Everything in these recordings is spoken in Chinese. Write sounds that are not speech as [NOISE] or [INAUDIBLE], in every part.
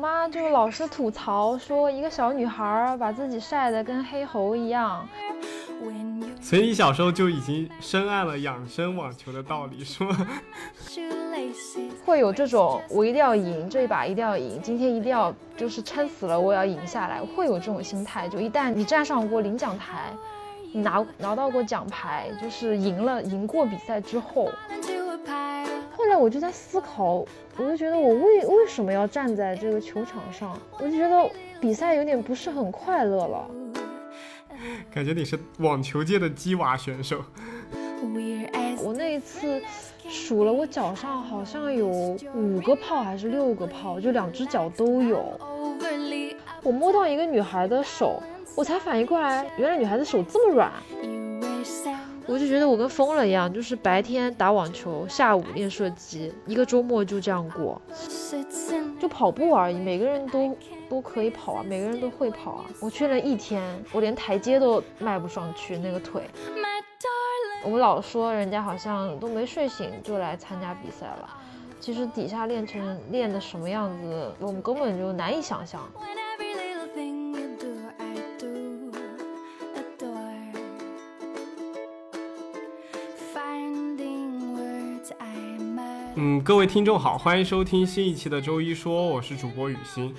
妈就老是吐槽说，一个小女孩把自己晒得跟黑猴一样。所以你小时候就已经深谙了养生网球的道理，是吗？会有这种我一定要赢，这一把一定要赢，今天一定要就是撑死了我也要赢下来，会有这种心态。就一旦你站上过领奖台，你拿拿到过奖牌，就是赢了赢过比赛之后，我就在思考，我就觉得我为为什么要站在这个球场上？我就觉得比赛有点不是很快乐了。感觉你是网球界的鸡娃选手。我那一次数了，我脚上好像有五个泡还是六个泡，就两只脚都有。我摸到一个女孩的手，我才反应过来，原来女孩子手这么软。我就觉得我跟疯了一样，就是白天打网球，下午练射击，一个周末就这样过，就跑步而已。每个人都都可以跑啊，每个人都会跑啊。我去了一天，我连台阶都迈不上去，那个腿。我们老说人家好像都没睡醒就来参加比赛了，其实底下练成练的什么样子，我们根本就难以想象。嗯，各位听众好，欢迎收听新一期的周一说，我是主播雨欣。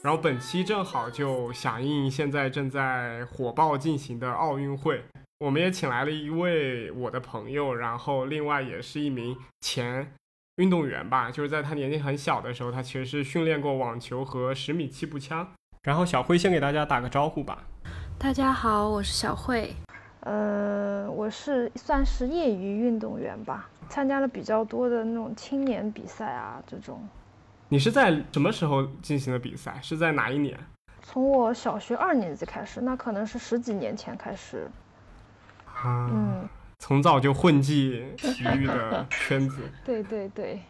然后本期正好就响应现在正在火爆进行的奥运会，我们也请来了一位我的朋友，然后另外也是一名前运动员吧，就是在他年纪很小的时候，他其实是训练过网球和十米气步枪。然后小慧先给大家打个招呼吧。大家好，我是小慧。呃，我是算是业余运动员吧，参加了比较多的那种青年比赛啊，这种。你是在什么时候进行的比赛？是在哪一年？从我小学二年级开始，那可能是十几年前开始。啊，嗯，从早就混迹体育的圈子。[LAUGHS] 对对对，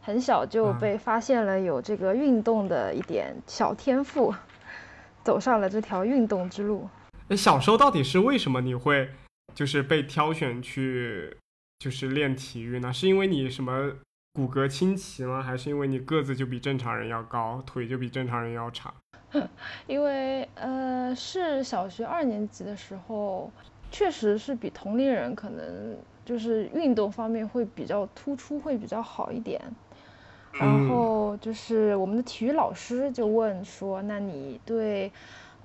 很小就被发现了有这个运动的一点小天赋，[LAUGHS] 走上了这条运动之路。那，小时候到底是为什么你会就是被挑选去就是练体育呢？是因为你什么骨骼清奇吗？还是因为你个子就比正常人要高，腿就比正常人要长？[LAUGHS] 因为呃，是小学二年级的时候，确实是比同龄人可能就是运动方面会比较突出，会比较好一点。然后就是我们的体育老师就问说：“那你对？”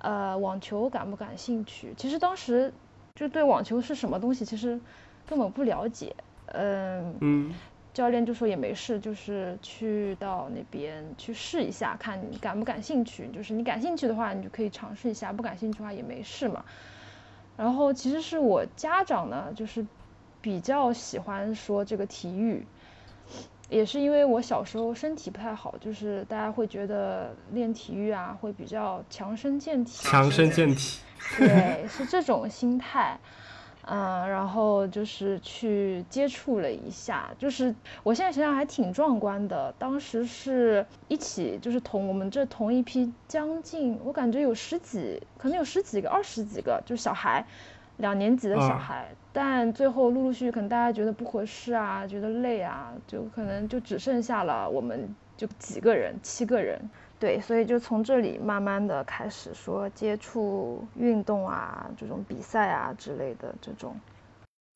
呃，网球感不感兴趣？其实当时就对网球是什么东西，其实根本不了解。嗯嗯，教练就说也没事，就是去到那边去试一下，看你感不感兴趣。就是你感兴趣的话，你就可以尝试一下；不感兴趣的话也没事嘛。然后其实是我家长呢，就是比较喜欢说这个体育。也是因为我小时候身体不太好，就是大家会觉得练体育啊会比较强身健体。强身健体，对，是这种心态，嗯，然后就是去接触了一下，就是我现在想想还挺壮观的。当时是一起，就是同我们这同一批，将近我感觉有十几，可能有十几个、二十几个，就是小孩。两年级的小孩，但最后陆陆续续可能大家觉得不合适啊，觉得累啊，就可能就只剩下了我们就几个人，七个人，对，所以就从这里慢慢的开始说接触运动啊，这种比赛啊之类的这种。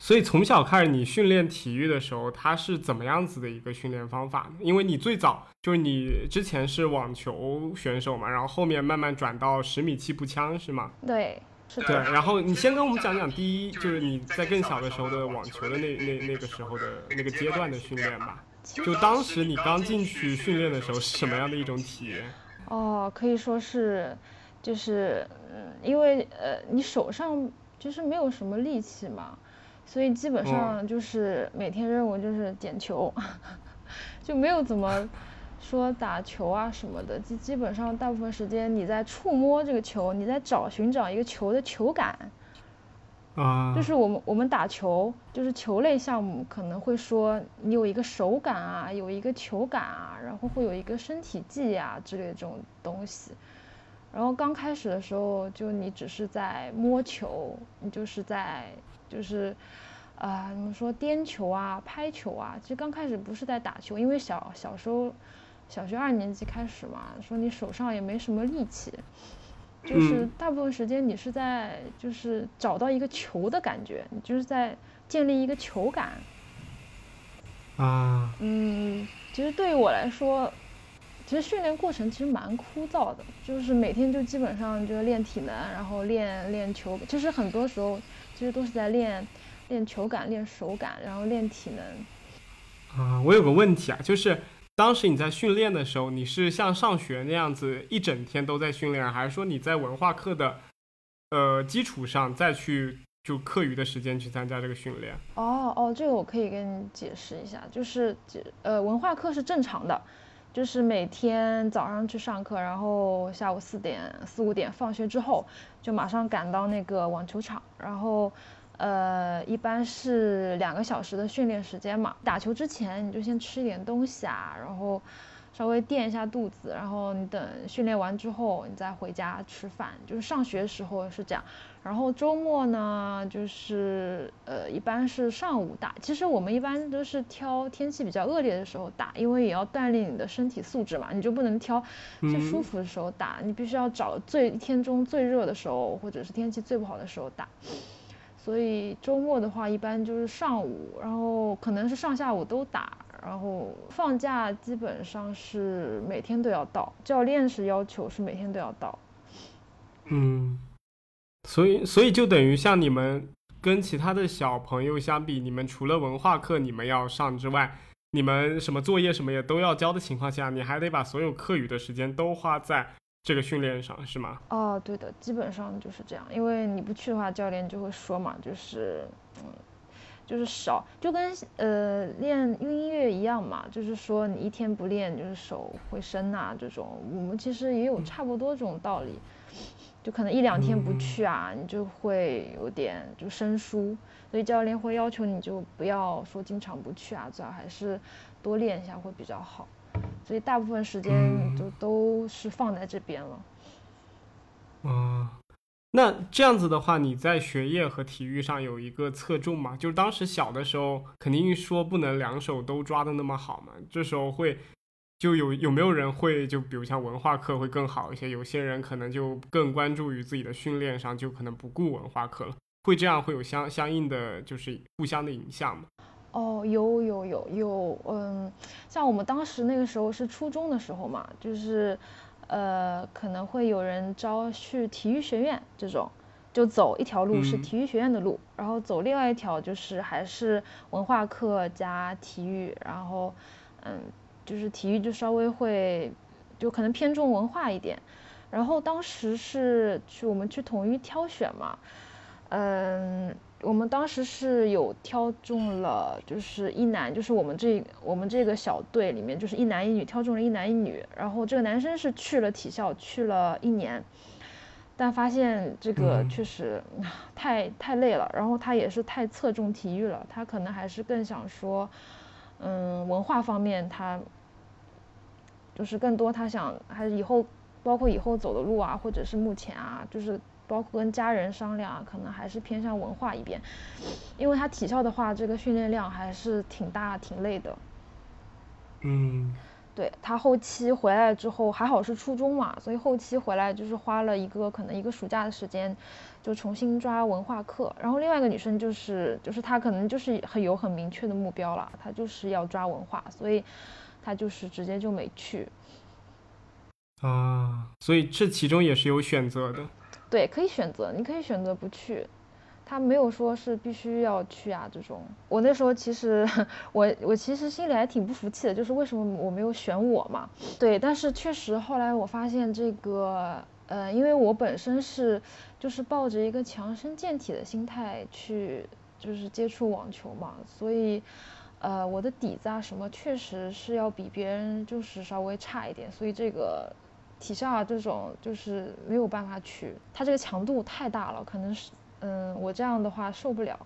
所以从小开始你训练体育的时候，它是怎么样子的一个训练方法呢？因为你最早就是你之前是网球选手嘛，然后后面慢慢转到十米气步枪是吗？对。对，然后你先跟我们讲讲第一，就是你在更小的时候的网球的那那那个时候的那个阶段的训练吧。就当时你刚进去训练的时候是什么样的一种体验？哦，可以说是，就是嗯，因为呃，你手上就是没有什么力气嘛，所以基本上就是每天任务就是捡球，[LAUGHS] 就没有怎么。[LAUGHS] 说打球啊什么的，基基本上大部分时间你在触摸这个球，你在找寻找一个球的球感，啊，就是我们我们打球就是球类项目可能会说你有一个手感啊，有一个球感啊，然后会有一个身体技啊之类的这种东西，然后刚开始的时候就你只是在摸球，你就是在就是，啊怎么说颠球啊拍球啊，其实刚开始不是在打球，因为小小时候。小学二年级开始嘛，说你手上也没什么力气，就是大部分时间你是在就是找到一个球的感觉，你就是在建立一个球感。啊，嗯，其实对于我来说，其实训练过程其实蛮枯燥的，就是每天就基本上就练体能，然后练练球，其实很多时候其实都是在练练球感、练手感，然后练体能。啊，我有个问题啊，就是当时你在训练的时候，你是像上学那样子一整天都在训练，还是说你在文化课的呃基础上再去？就课余的时间去参加这个训练哦哦，这个我可以跟你解释一下，就是呃文化课是正常的，就是每天早上去上课，然后下午四点四五点放学之后就马上赶到那个网球场，然后呃一般是两个小时的训练时间嘛，打球之前你就先吃一点东西啊，然后。稍微垫一下肚子，然后你等训练完之后，你再回家吃饭。就是上学时候是这样，然后周末呢，就是呃，一般是上午打。其实我们一般都是挑天气比较恶劣的时候打，因为也要锻炼你的身体素质嘛。你就不能挑最舒服的时候打，你必须要找最一天中最热的时候，或者是天气最不好的时候打。所以周末的话，一般就是上午，然后可能是上下午都打。然后放假基本上是每天都要到，教练是要求是每天都要到。嗯，所以所以就等于像你们跟其他的小朋友相比，你们除了文化课你们要上之外，你们什么作业什么也都要交的情况下，你还得把所有课余的时间都花在这个训练上，是吗？哦，对的，基本上就是这样，因为你不去的话，教练就会说嘛，就是嗯。就是少，就跟呃练音乐一样嘛，就是说你一天不练，就是手会生呐这种。我们其实也有差不多这种道理，就可能一两天不去啊，你就会有点就生疏，所以教练会要求你就不要说经常不去啊，最好还是多练一下会比较好。所以大部分时间就都是放在这边了。嗯。那这样子的话，你在学业和体育上有一个侧重吗？就是当时小的时候，肯定说不能两手都抓的那么好嘛。这时候会就有有没有人会就比如像文化课会更好一些，有些人可能就更关注于自己的训练上，就可能不顾文化课了。会这样会有相相应的就是互相的影响吗？哦，有有有有，嗯，像我们当时那个时候是初中的时候嘛，就是。呃，可能会有人招去体育学院这种，就走一条路是体育学院的路，然后走另外一条就是还是文化课加体育，然后，嗯，就是体育就稍微会，就可能偏重文化一点，然后当时是去我们去统一挑选嘛，嗯。我们当时是有挑中了，就是一男，就是我们这我们这个小队里面，就是一男一女，挑中了一男一女。然后这个男生是去了体校，去了一年，但发现这个确实太太累了，然后他也是太侧重体育了，他可能还是更想说，嗯，文化方面他就是更多，他想还是以后包括以后走的路啊，或者是目前啊，就是。包括跟家人商量啊，可能还是偏向文化一边，因为他体校的话，这个训练量还是挺大、挺累的。嗯，对他后期回来之后，还好是初中嘛，所以后期回来就是花了一个可能一个暑假的时间，就重新抓文化课。然后另外一个女生就是，就是她可能就是很有很明确的目标了，她就是要抓文化，所以她就是直接就没去。啊，所以这其中也是有选择的。对，可以选择，你可以选择不去，他没有说是必须要去啊。这种，我那时候其实 [LAUGHS] 我我其实心里还挺不服气的，就是为什么我没有选我嘛？对，但是确实后来我发现这个，呃，因为我本身是就是抱着一个强身健体的心态去就是接触网球嘛，所以呃我的底子啊什么确实是要比别人就是稍微差一点，所以这个。体校啊，这种就是没有办法去，它这个强度太大了，可能是，嗯，我这样的话受不了。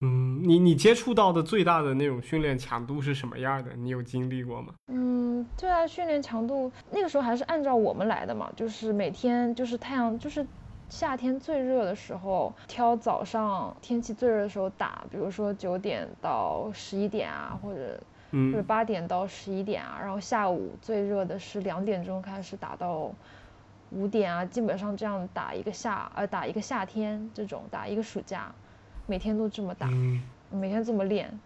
嗯，你你接触到的最大的那种训练强度是什么样的？你有经历过吗？嗯，最大的训练强度，那个时候还是按照我们来的嘛，就是每天就是太阳就是夏天最热的时候，挑早上天气最热的时候打，比如说九点到十一点啊，或者。就是八点到十一点啊，然后下午最热的是两点钟开始打到五点啊，基本上这样打一个夏呃打一个夏天这种打一个暑假，每天都这么打，每天这么练。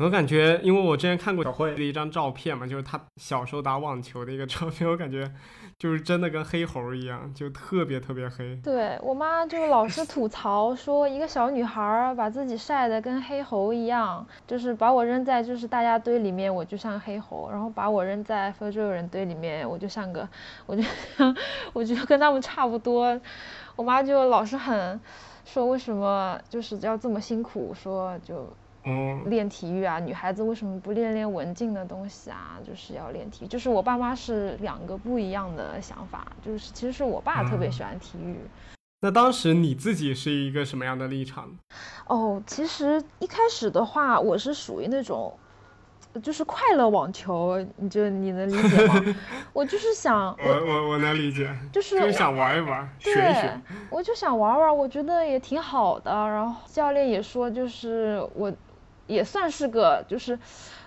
我感觉，因为我之前看过小慧的一张照片嘛，就是她小时候打网球的一个照片，我感觉就是真的跟黑猴一样，就特别特别黑。对我妈就老是吐槽说，一个小女孩把自己晒得跟黑猴一样，就是把我扔在就是大家堆里面，我就像黑猴，然后把我扔在非洲人堆里面，我就像个，我就我觉得跟他们差不多。我妈就老是很说为什么就是要这么辛苦，说就。嗯，练体育啊，女孩子为什么不练练文静的东西啊？就是要练体育。就是我爸妈是两个不一样的想法。就是其实是我爸特别喜欢体育。那当时你自己是一个什么样的立场？哦，其实一开始的话，我是属于那种，就是快乐网球，你就你能理解吗？[LAUGHS] 我就是想，我我我能理解，就是想玩一玩，学一学。我就想玩玩，我觉得也挺好的。然后教练也说，就是我。也算是个，就是，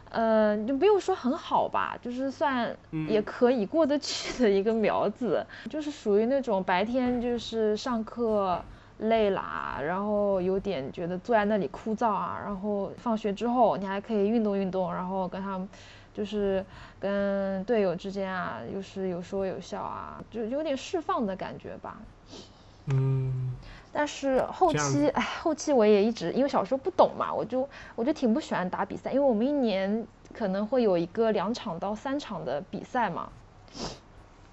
呃，就不用说很好吧，就是算也可以过得去的一个苗子，就是属于那种白天就是上课累啦，然后有点觉得坐在那里枯燥啊，然后放学之后你还可以运动运动，然后跟他们就是跟队友之间啊，又是有说有笑啊，就有点释放的感觉吧。嗯。但是后期，哎，后期我也一直，因为小时候不懂嘛，我就我就挺不喜欢打比赛，因为我们一年可能会有一个两场到三场的比赛嘛，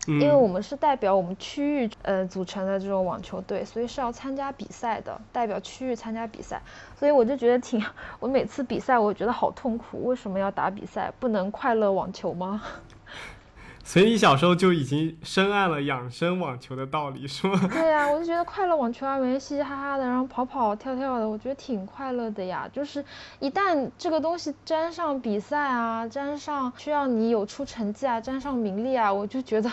因为我们是代表我们区域呃组成的这种网球队，所以是要参加比赛的，代表区域参加比赛，所以我就觉得挺，[LAUGHS] 我每次比赛我觉得好痛苦，为什么要打比赛？不能快乐网球吗？所以你小时候就已经深谙了养生网球的道理，是吗？[LAUGHS] 对呀，我就觉得快乐网球啊，每天嘻嘻哈哈的，然后跑跑跳跳的，我觉得挺快乐的呀。就是一旦这个东西沾上比赛啊，沾上需要你有出成绩啊，沾上名利啊，我就觉得，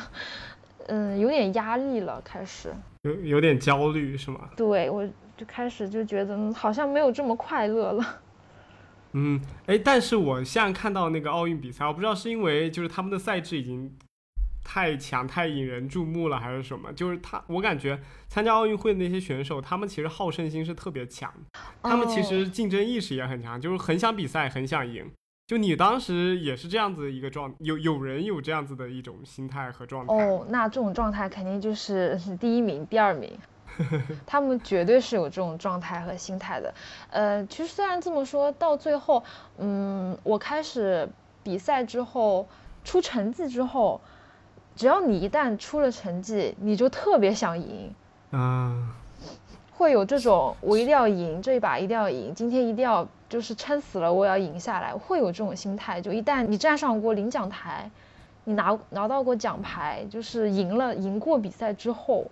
嗯，有点压力了，开始有有点焦虑，是吗？对，我就开始就觉得好像没有这么快乐了。嗯，哎，但是我现在看到那个奥运比赛，我不知道是因为就是他们的赛制已经。太强太引人注目了，还是什么？就是他，我感觉参加奥运会的那些选手，他们其实好胜心是特别强，他们其实竞争意识也很强，就是很想比赛，很想赢。就你当时也是这样子一个状，有有人有这样子的一种心态和状态。哦，那这种状态肯定就是第一名、第二名，[LAUGHS] 他们绝对是有这种状态和心态的。呃，其实虽然这么说，到最后，嗯，我开始比赛之后，出成绩之后。只要你一旦出了成绩，你就特别想赢，啊，会有这种我一定要赢这一把一定要赢，今天一定要就是撑死了我要赢下来，会有这种心态。就一旦你站上过领奖台，你拿拿到过奖牌，就是赢了赢过比赛之后，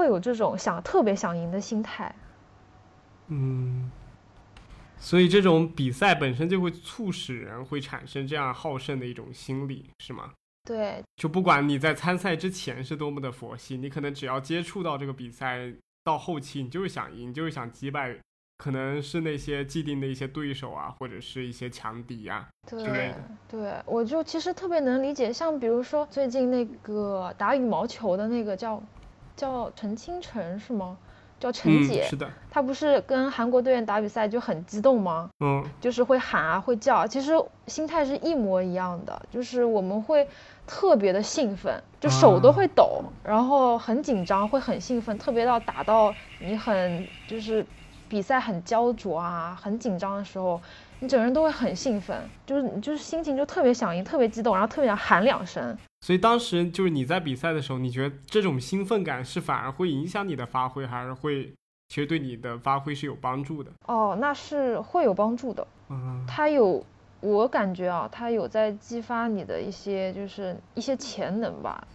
会有这种想特别想赢的心态。嗯，所以这种比赛本身就会促使人会产生这样好胜的一种心理，是吗？对，就不管你在参赛之前是多么的佛系，你可能只要接触到这个比赛，到后期你就是想赢，就是想击败，可能是那些既定的一些对手啊，或者是一些强敌啊之类的。对，我就其实特别能理解，像比如说最近那个打羽毛球的那个叫叫陈清晨是吗？叫陈姐，是的，她不是跟韩国队员打比赛就很激动吗？嗯，就是会喊啊，会叫，其实心态是一模一样的，就是我们会特别的兴奋，就手都会抖，然后很紧张，会很兴奋，特别到打到你很就是比赛很焦灼啊，很紧张的时候，你整个人都会很兴奋，就是你就是心情就特别想赢，特别激动，然后特别想喊两声。所以当时就是你在比赛的时候，你觉得这种兴奋感是反而会影响你的发挥，还是会其实对你的发挥是有帮助的？哦，那是会有帮助的。嗯，它有，我感觉啊，它有在激发你的一些就是一些潜能吧。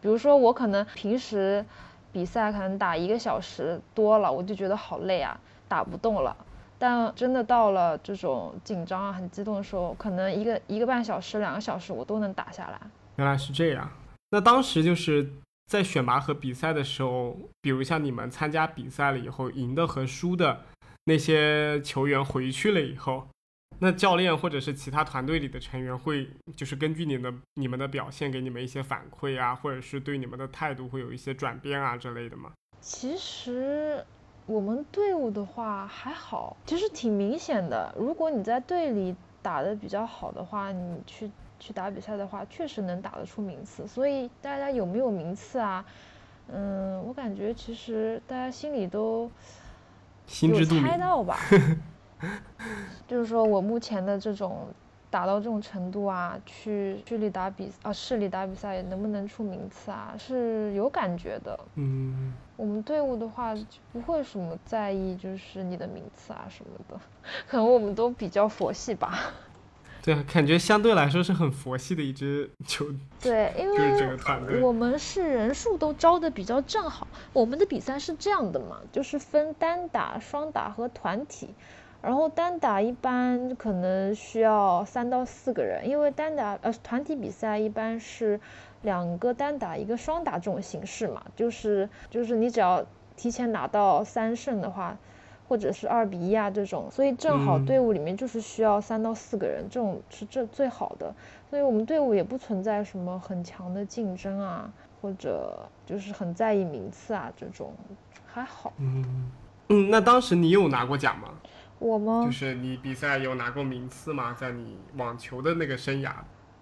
比如说我可能平时比赛可能打一个小时多了，我就觉得好累啊，打不动了。但真的到了这种紧张啊、很激动的时候，可能一个一个半小时、两个小时我都能打下来。原来是这样，那当时就是在选拔和比赛的时候，比如像你们参加比赛了以后，赢的和输的那些球员回去了以后，那教练或者是其他团队里的成员会就是根据你的你们的表现给你们一些反馈啊，或者是对你们的态度会有一些转变啊之类的吗？其实我们队伍的话还好，其实挺明显的。如果你在队里打得比较好的话，你去去打比赛的话，确实能打得出名次。所以大家有没有名次啊？嗯，我感觉其实大家心里都有猜到 [LAUGHS] 吧。就是说我目前的这种打到这种程度啊，去去里打比啊市里打比赛能不能出名次啊，是有感觉的。嗯，我们队伍的话不会什么在意，就是你的名次啊什么的，[LAUGHS] 可能我们都比较佛系吧。对啊，感觉相对来说是很佛系的一支球 [LAUGHS] 对，因 [LAUGHS] 为我们是人数都招的比较正好。我们的比赛是这样的嘛，就是分单打、双打和团体。然后单打一般可能需要三到四个人，因为单打呃团体比赛一般是两个单打一个双打这种形式嘛，就是就是你只要提前拿到三胜的话，或者是二比一啊这种，所以正好队伍里面就是需要三到四个人，这种是这最好的，所以我们队伍也不存在什么很强的竞争啊，或者就是很在意名次啊这种，还好。嗯嗯，那当时你有拿过奖吗？我吗？就是你比赛有拿过名次吗？在你网球的那个生涯？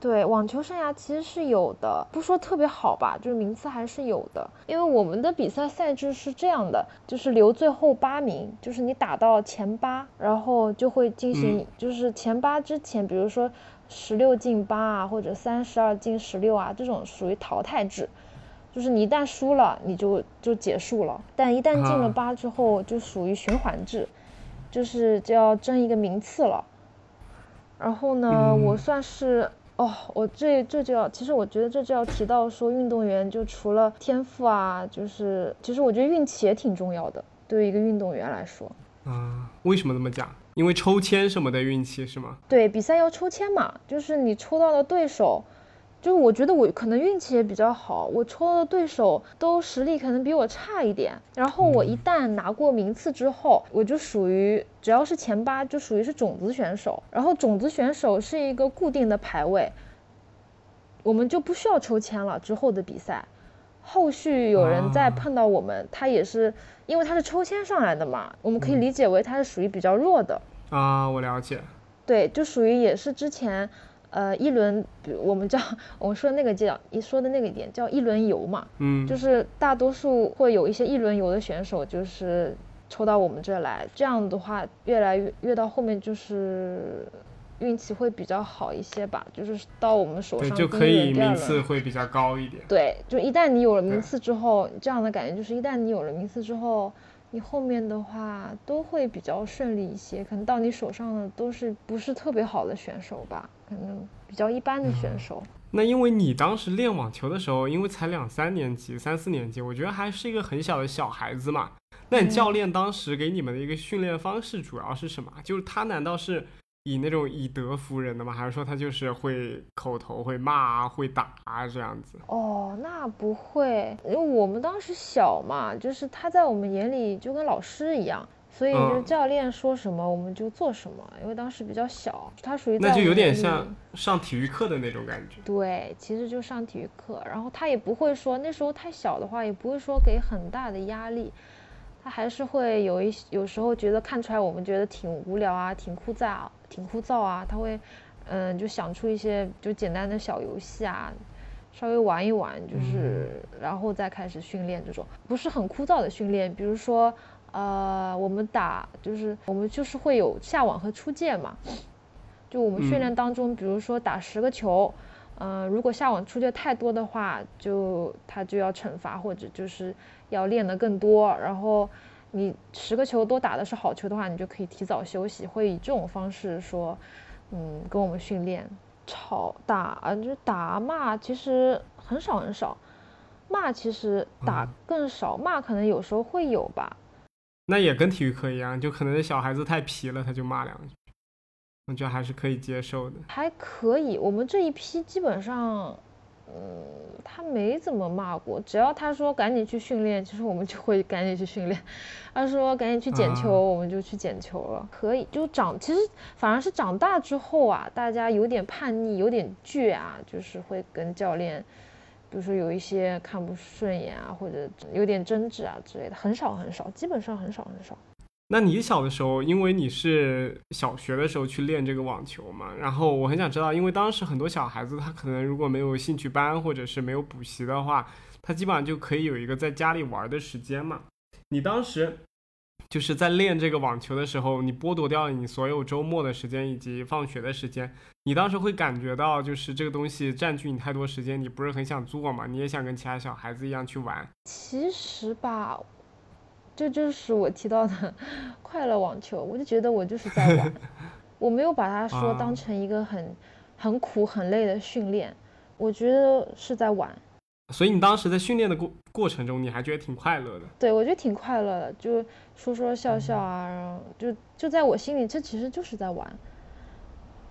对，网球生涯其实是有的，不说特别好吧，就是名次还是有的。因为我们的比赛赛制是这样的，就是留最后八名，就是你打到前八，然后就会进行，就是前八之前，比如说十六进八啊，或者三十二进十六啊，这种属于淘汰制，就是你一旦输了，你就就结束了。但一旦进了八之后，就属于循环制。就是就要争一个名次了，然后呢，我算是哦，我这这就要，其实我觉得这就要提到说，运动员就除了天赋啊，就是其实我觉得运气也挺重要的，对于一个运动员来说。啊，为什么这么讲？因为抽签什么的运气是吗？对，比赛要抽签嘛，就是你抽到的对手。就是我觉得我可能运气也比较好，我抽的对手都实力可能比我差一点，然后我一旦拿过名次之后，我就属于只要是前八就属于是种子选手，然后种子选手是一个固定的排位，我们就不需要抽签了。之后的比赛，后续有人再碰到我们，他也是因为他是抽签上来的嘛，我们可以理解为他是属于比较弱的。啊，我了解，对，就属于也是之前。呃，一轮，比如我们叫我们说的那个叫你说的那个点叫一轮游嘛，嗯，就是大多数会有一些一轮游的选手，就是抽到我们这来，这样的话越来越越到后面就是运气会比较好一些吧，就是到我们手上就可以名次会比较高一点。对，就一旦你有了名次之后，这样的感觉就是一旦你有了名次之后。你后面的话都会比较顺利一些，可能到你手上的都是不是特别好的选手吧，可能比较一般的选手。那因为你当时练网球的时候，因为才两三年级、三四年级，我觉得还是一个很小的小孩子嘛。那你教练当时给你们的一个训练方式主要是什么？就是他难道是？以那种以德服人的吗？还是说他就是会口头会骂啊，会打啊这样子？哦，那不会，因为我们当时小嘛，就是他在我们眼里就跟老师一样，所以就教练说什么我们就做什么。因为当时比较小，他属于那就有点像上体育课的那种感觉。对，其实就上体育课，然后他也不会说那时候太小的话，也不会说给很大的压力。他还是会有一有时候觉得看出来我们觉得挺无聊啊，挺枯燥，啊挺枯燥啊。他会，嗯，就想出一些就简单的小游戏啊，稍微玩一玩，就是然后再开始训练这种不是很枯燥的训练。比如说，呃，我们打就是我们就是会有下网和出界嘛。就我们训练当中，比如说打十个球，嗯，如果下网出界太多的话，就他就要惩罚或者就是。要练得更多，然后你十个球都打的是好球的话，你就可以提早休息。会以这种方式说，嗯，跟我们训练。吵打就打骂，其实很少很少。骂其实打更少，骂可能有时候会有吧。那也跟体育课一样，就可能小孩子太皮了，他就骂两句，我觉得还是可以接受的。还可以，我们这一批基本上。嗯，他没怎么骂过，只要他说赶紧去训练，其实我们就会赶紧去训练。他说赶紧去捡球，我们就去捡球了。可以，就长，其实反而是长大之后啊，大家有点叛逆，有点倔啊，就是会跟教练，比如说有一些看不顺眼啊，或者有点争执啊之类的，很少很少，基本上很少很少。那你小的时候，因为你是小学的时候去练这个网球嘛，然后我很想知道，因为当时很多小孩子他可能如果没有兴趣班或者是没有补习的话，他基本上就可以有一个在家里玩的时间嘛。你当时就是在练这个网球的时候，你剥夺掉了你所有周末的时间以及放学的时间，你当时会感觉到就是这个东西占据你太多时间，你不是很想做嘛？你也想跟其他小孩子一样去玩。其实吧。这就是我提到的 [LAUGHS] 快乐网球，我就觉得我就是在玩，[LAUGHS] 我没有把它说当成一个很很苦很累的训练，我觉得是在玩。所以你当时在训练的过过程中，你还觉得挺快乐的？对，我觉得挺快乐的，就说说笑笑啊，然后就就在我心里，这其实就是在玩。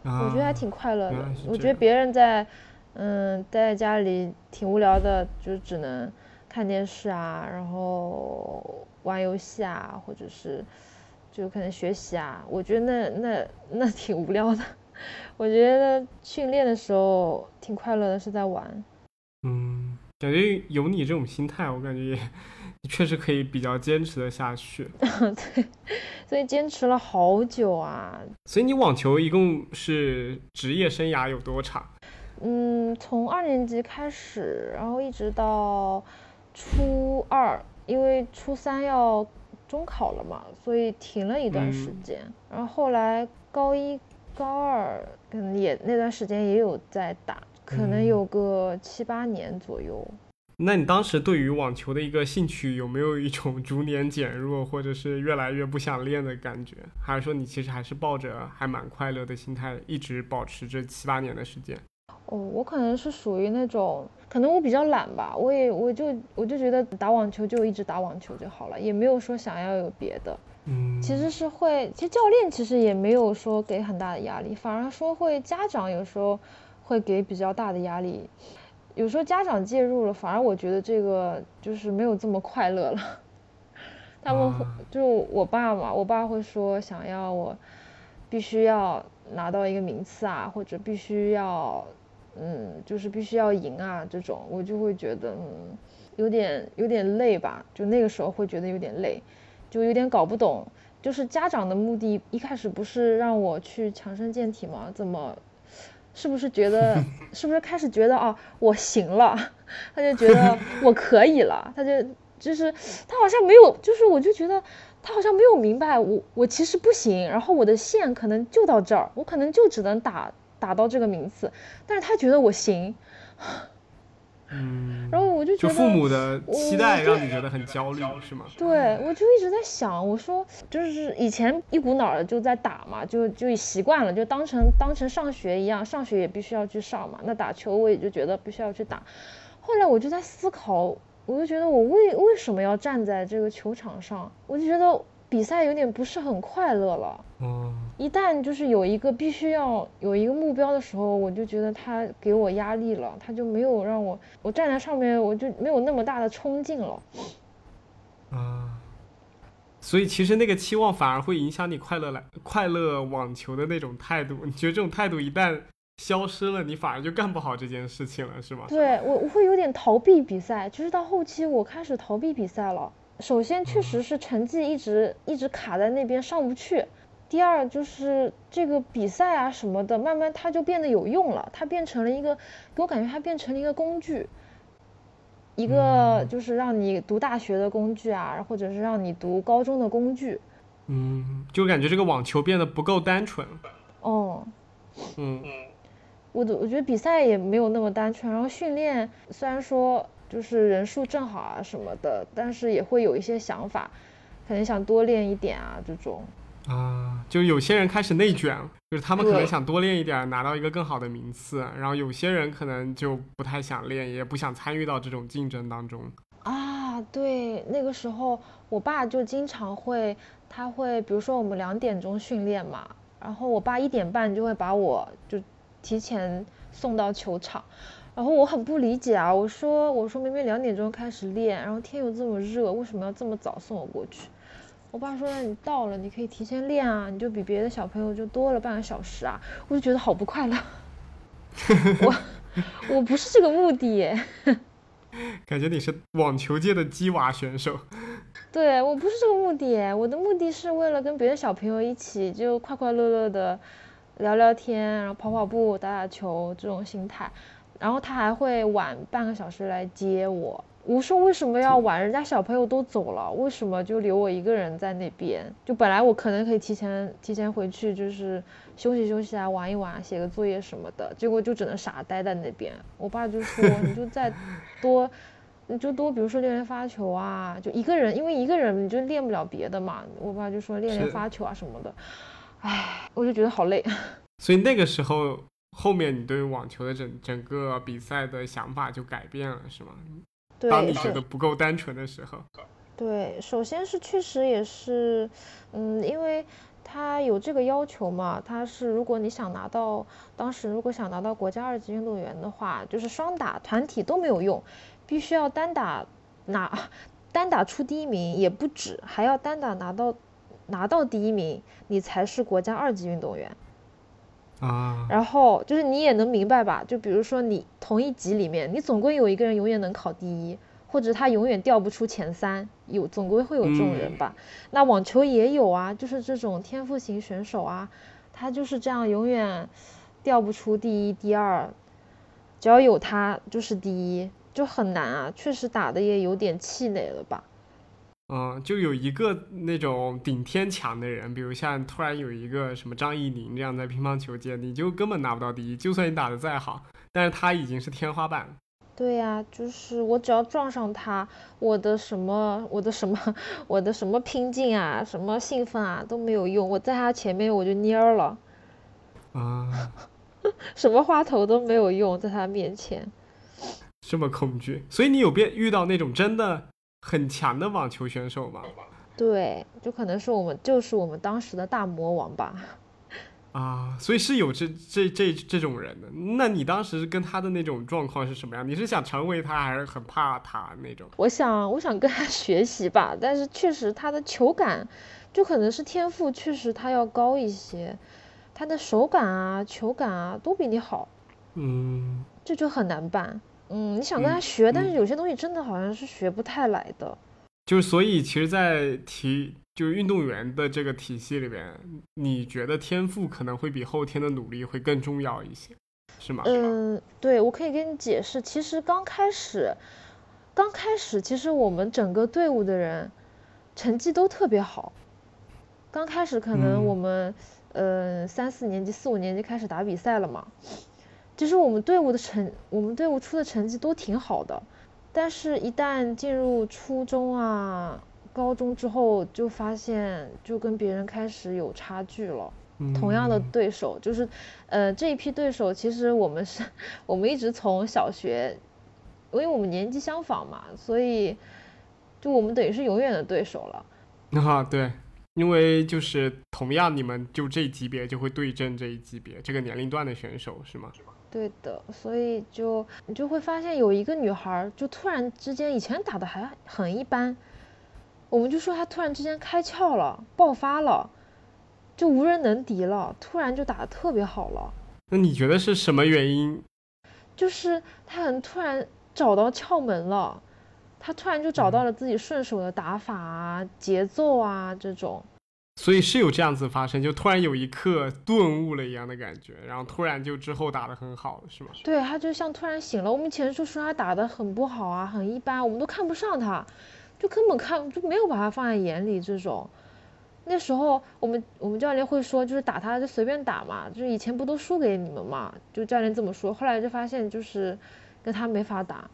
我觉得还挺快乐的。我觉得别人在嗯待在家里挺无聊的，就只能看电视啊，然后。玩游戏啊，或者是就可能学习啊，我觉得那那那挺无聊的。[LAUGHS] 我觉得训练的时候挺快乐的，是在玩。嗯，感觉有你这种心态，我感觉也确实可以比较坚持的下去。[LAUGHS] 对，所以坚持了好久啊。所以你网球一共是职业生涯有多长？嗯，从二年级开始，然后一直到初二。因为初三要中考了嘛，所以停了一段时间。然后后来高一、高二，可能也那段时间也有在打，可能有个七八年左右。那你当时对于网球的一个兴趣有没有一种逐年减弱，或者是越来越不想练的感觉？还是说你其实还是抱着还蛮快乐的心态，一直保持这七八年的时间？哦，我可能是属于那种。可能我比较懒吧，我也我就我就觉得打网球就一直打网球就好了，也没有说想要有别的。嗯，其实是会，其实教练其实也没有说给很大的压力，反而说会家长有时候会给比较大的压力，有时候家长介入了，反而我觉得这个就是没有这么快乐了。他们就我爸嘛，我爸会说想要我必须要拿到一个名次啊，或者必须要。嗯，就是必须要赢啊，这种我就会觉得，嗯，有点有点累吧，就那个时候会觉得有点累，就有点搞不懂，就是家长的目的一开始不是让我去强身健体吗？怎么，是不是觉得，[LAUGHS] 是不是开始觉得啊，我行了，[LAUGHS] 他就觉得 [LAUGHS] 我可以了，他就就是他好像没有，就是我就觉得他好像没有明白我我其实不行，然后我的线可能就到这儿，我可能就只能打。打到这个名次，但是他觉得我行，嗯，然后我就觉得，就父母的期待让你觉得很焦虑，是吗？对，我就一直在想，我说就是以前一股脑的就在打嘛，就就习惯了，就当成当成上学一样，上学也必须要去上嘛。那打球我也就觉得必须要去打。后来我就在思考，我就觉得我为为什么要站在这个球场上？我就觉得。比赛有点不是很快乐了。嗯，一旦就是有一个必须要有一个目标的时候，我就觉得他给我压力了，他就没有让我我站在上面，我就没有那么大的冲劲了。啊，所以其实那个期望反而会影响你快乐来快乐网球的那种态度。你觉得这种态度一旦消失了，你反而就干不好这件事情了，是吗？对我我会有点逃避比赛，其实到后期我开始逃避比赛了。首先，确实是成绩一直一直卡在那边上不去。第二，就是这个比赛啊什么的，慢慢它就变得有用了，它变成了一个，给我感觉它变成了一个工具，一个就是让你读大学的工具啊，或者是让你读高中的工具。嗯，就感觉这个网球变得不够单纯。哦。嗯。我的我觉得比赛也没有那么单纯，然后训练虽然说。就是人数正好啊什么的，但是也会有一些想法，可能想多练一点啊这种。啊，就有些人开始内卷了，就是他们可能想多练一点，拿到一个更好的名次，然后有些人可能就不太想练，也不想参与到这种竞争当中。啊，对，那个时候我爸就经常会，他会比如说我们两点钟训练嘛，然后我爸一点半就会把我就提前送到球场。然然后我很不理解啊，我说我说明明两点钟开始练，然后天又这么热，为什么要这么早送我过去？我爸说你到了，你可以提前练啊，你就比别的小朋友就多了半个小时啊，我就觉得好不快乐。[LAUGHS] 我我不是这个目的耶。[LAUGHS] 感觉你是网球界的鸡娃选手。对我不是这个目的，我的目的是为了跟别的小朋友一起就快快乐乐的聊聊天，然后跑跑步、打打球这种心态。然后他还会晚半个小时来接我。我说为什么要晚？人家小朋友都走了，为什么就留我一个人在那边？就本来我可能可以提前提前回去，就是休息休息啊，玩一玩，写个作业什么的。结果就只能傻待在那边。我爸就说你就再 [LAUGHS] 多，你就多，比如说练练发球啊，就一个人，因为一个人你就练不了别的嘛。我爸就说练练发球啊什么的。唉，我就觉得好累。[LAUGHS] 所以那个时候，后面你对网球的整整个比赛的想法就改变了，是吗？当你觉得不够单纯的时候，对，首先是确实也是，嗯，因为他有这个要求嘛，他是如果你想拿到当时如果想拿到国家二级运动员的话，就是双打团体都没有用，必须要单打拿单打出第一名也不止，还要单打拿到拿到第一名，你才是国家二级运动员。啊，然后就是你也能明白吧？就比如说你同一级里面，你总归有一个人永远能考第一，或者他永远掉不出前三，有总归会有这种人吧？那网球也有啊，就是这种天赋型选手啊，他就是这样永远掉不出第一、第二，只要有他就是第一，就很难啊，确实打的也有点气馁了吧。嗯，就有一个那种顶天强的人，比如像突然有一个什么张怡宁这样在乒乓球界，你就根本拿不到第一。就算你打的再好，但是他已经是天花板。对呀，就是我只要撞上他，我的什么，我的什么，我的什么拼劲啊，什么兴奋啊都没有用。我在他前面我就蔫儿了。啊，[LAUGHS] 什么花头都没有用，在他面前。这么恐惧，所以你有变遇到那种真的。很强的网球选手吧？对，就可能是我们就是我们当时的大魔王吧。[LAUGHS] 啊，所以是有这这这这种人的。那你当时跟他的那种状况是什么样？你是想成为他，还是很怕他那种？我想，我想跟他学习吧。但是确实他的球感，就可能是天赋，确实他要高一些。他的手感啊、球感啊都比你好。嗯。这就很难办。嗯，你想跟他学，但是有些东西真的好像是学不太来的。就是所以，其实，在体就是运动员的这个体系里边，你觉得天赋可能会比后天的努力会更重要一些，是吗？嗯，对，我可以跟你解释。其实刚开始，刚开始，其实我们整个队伍的人成绩都特别好。刚开始可能我们，呃，三四年级、四五年级开始打比赛了嘛。其实我们队伍的成，我们队伍出的成绩都挺好的，但是，一旦进入初中啊、高中之后，就发现就跟别人开始有差距了。同样的对手，就是，呃，这一批对手，其实我们是，[LAUGHS] 我们一直从小学，因为我们年纪相仿嘛，所以，就我们等于是永远的对手了。[LAUGHS] 啊，对，因为就是同样，你们就这级别就会对阵这一级别这个年龄段的选手，是吗？对的，所以就你就会发现有一个女孩，就突然之间以前打的还很一般，我们就说她突然之间开窍了，爆发了，就无人能敌了，突然就打的特别好了。那你觉得是什么原因？就是她很突然找到窍门了，她突然就找到了自己顺手的打法啊、节奏啊这种。所以是有这样子发生，就突然有一刻顿悟了一样的感觉，然后突然就之后打得很好，是吗？对，他就像突然醒了。我们前就说他打得很不好啊，很一般，我们都看不上他，就根本看就没有把他放在眼里。这种，那时候我们我们教练会说，就是打他就随便打嘛，就是以前不都输给你们嘛，就教练这么说。后来就发现就是跟他没法打。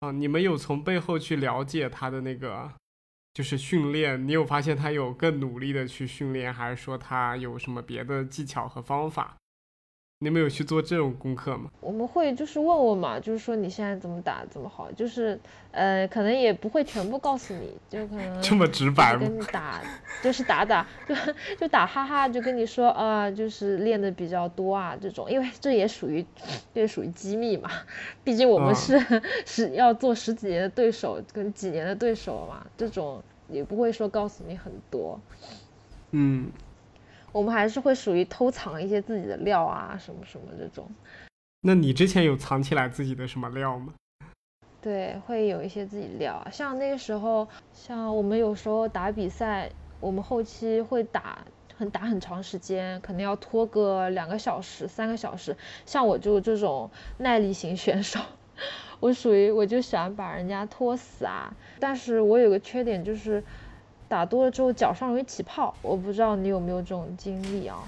啊，你们有从背后去了解他的那个？就是训练，你有发现他有更努力的去训练，还是说他有什么别的技巧和方法？你们有去做这种功课吗？我们会就是问问嘛，就是说你现在怎么打怎么好，就是呃，可能也不会全部告诉你，就可能这么直白吗？跟你打就是打打，就就打哈哈，就跟你说啊，就是练的比较多啊这种，因为这也属于这也属于机密嘛，毕竟我们是是要做十几年的对手跟几年的对手嘛，这种也不会说告诉你很多。嗯。我们还是会属于偷藏一些自己的料啊，什么什么这种。那你之前有藏起来自己的什么料吗？对，会有一些自己料，像那个时候，像我们有时候打比赛，我们后期会打很打很长时间，可能要拖个两个小时、三个小时。像我就这种耐力型选手，[LAUGHS] 我属于我就喜欢把人家拖死啊。但是我有个缺点就是。打多了之后脚上容易起泡，我不知道你有没有这种经历啊？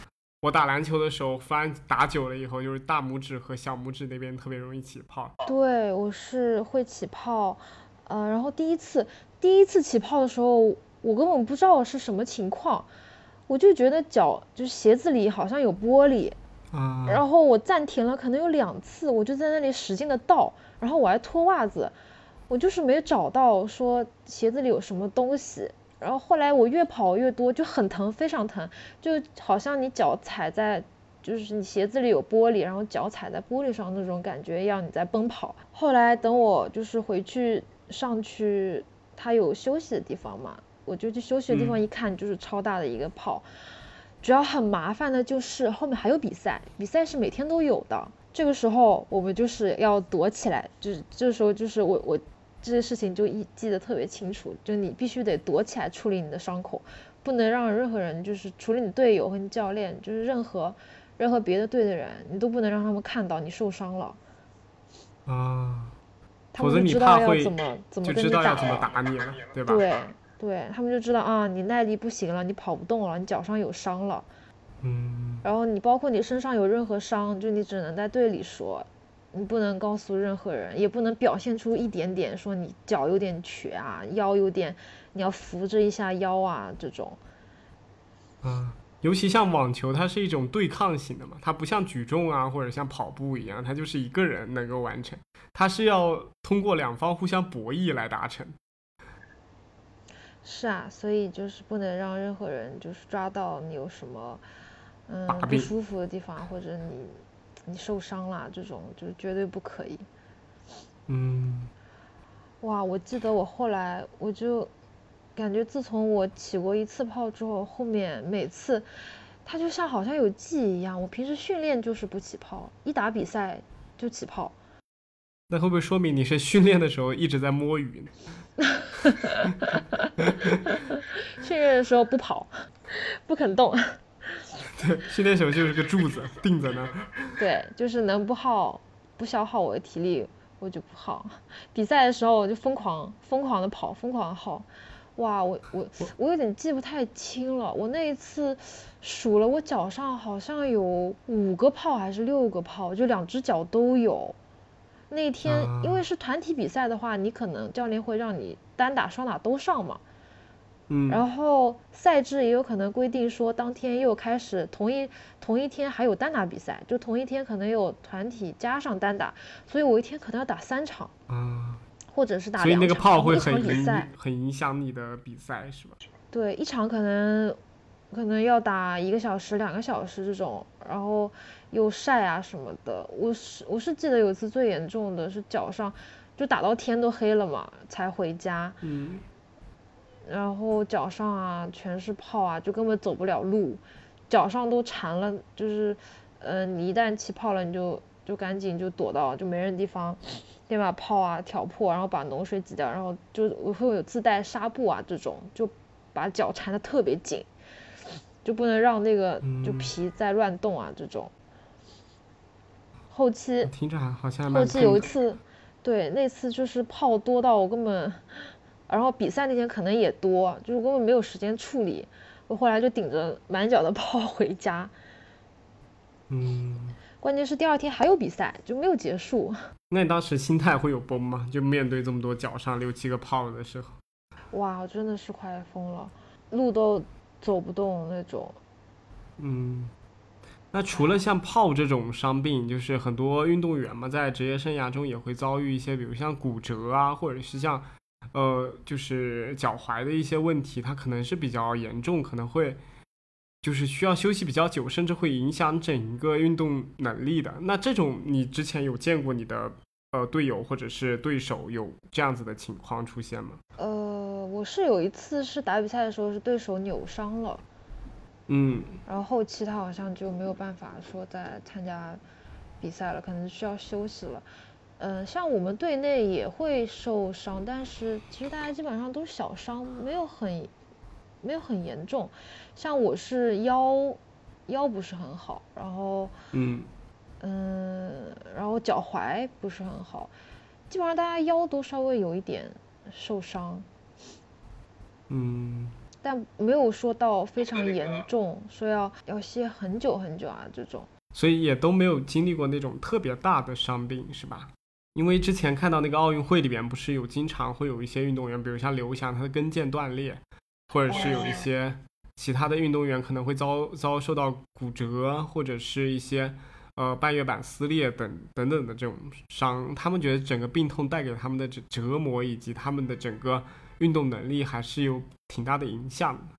我打篮球的时候，翻打久了以后，就是大拇指和小拇指那边特别容易起泡。对，我是会起泡，呃，然后第一次第一次起泡的时候，我根本不知道是什么情况，我就觉得脚就是鞋子里好像有玻璃，啊，然后我暂停了可能有两次，我就在那里使劲的倒，然后我还脱袜子，我就是没找到说鞋子里有什么东西。然后后来我越跑越多，就很疼，非常疼，就好像你脚踩在，就是你鞋子里有玻璃，然后脚踩在玻璃上那种感觉一样，你在奔跑。后来等我就是回去上去，他有休息的地方嘛，我就去休息的地方一看，就是超大的一个泡。主要很麻烦的就是后面还有比赛，比赛是每天都有的。这个时候我们就是要躲起来，就是这时候就是我我。这些事情就一记得特别清楚，就你必须得躲起来处理你的伤口，不能让任何人，就是除了你队友和你教练，就是任何任何别的队的人，你都不能让他们看到你受伤了。啊，他们就知道要怎么怎么跟你打，怎么打你了，对吧？对对，他们就知道啊，你耐力不行了，你跑不动了，你脚上有伤了。嗯。然后你包括你身上有任何伤，就你只能在队里说。你不能告诉任何人，也不能表现出一点点说你脚有点瘸啊，腰有点，你要扶着一下腰啊这种。啊，尤其像网球，它是一种对抗型的嘛，它不像举重啊或者像跑步一样，它就是一个人能够完成，它是要通过两方互相博弈来达成。是啊，所以就是不能让任何人就是抓到你有什么嗯不舒服的地方，或者你。你受伤了，这种就绝对不可以。嗯，哇，我记得我后来我就感觉，自从我起过一次泡之后，后面每次它就像好像有记忆一样。我平时训练就是不起泡，一打比赛就起泡。那会不会说明你是训练的时候一直在摸鱼呢？[LAUGHS] 训练的时候不跑，不肯动。对，训练时候就是个柱子，定在那儿。[LAUGHS] 对，就是能不耗、不消耗我的体力，我就不耗。[LAUGHS] 比赛的时候我就疯狂、疯狂的跑，疯狂的耗。哇，我我我有点记不太清了。我那一次数了，我脚上好像有五个泡还是六个泡，就两只脚都有。那天因为是团体比赛的话，你可能教练会让你单打、双打都上嘛。然后赛制也有可能规定说，当天又开始同一同一天还有单打比赛，就同一天可能有团体加上单打，所以我一天可能要打三场，啊，或者是打两场。所以那个炮会很影很影响你的比赛是吧？对，一场可能可能要打一个小时、两个小时这种，然后又晒啊什么的。我是我是记得有一次最严重的是脚上，就打到天都黑了嘛才回家。嗯。然后脚上啊全是泡啊，就根本走不了路，脚上都缠了。就是，呃，你一旦起泡了，你就就赶紧就躲到就没人地方，先把泡啊挑破，然后把脓水挤掉，然后就我会有自带纱布啊这种，就把脚缠的特别紧，就不能让那个就皮再乱动啊这种。后期听着好像后期有一次，对那次就是泡多到我根本。然后比赛那天可能也多，就是根本没有时间处理。我后来就顶着满脚的 [LAUGHS] 泡回家。嗯。关键是第二天还有比赛，就没有结束。[LAUGHS] 那你当时心态会有崩吗？就面对这么多脚上六七个泡的时候。哇，我真的是快疯了，路都走不动那种。嗯。那除了像泡这种伤病，就是很多运动员嘛，在职业生涯中也会遭遇一些，比如像骨折啊，或者是像，呃，就是脚踝的一些问题，它可能是比较严重，可能会就是需要休息比较久，甚至会影响整一个运动能力的。那这种你之前有见过你的呃队友或者是对手有这样子的情况出现吗？呃，我是有一次是打比赛的时候是对手扭伤了。嗯，然后后期他好像就没有办法说再参加比赛了，可能需要休息了。嗯，像我们队内也会受伤，但是其实大家基本上都是小伤，没有很没有很严重。像我是腰腰不是很好，然后嗯嗯，然后脚踝不是很好，基本上大家腰都稍微有一点受伤。嗯。但没有说到非常严重，说要要歇很久很久啊这种，所以也都没有经历过那种特别大的伤病，是吧？因为之前看到那个奥运会里边，不是有经常会有一些运动员，比如像刘翔，他的跟腱断裂，或者是有一些其他的运动员可能会遭遭受到骨折，或者是一些呃半月板撕裂等等等的这种伤，他们觉得整个病痛带给他们的折折磨以及他们的整个。运动能力还是有挺大的影响的，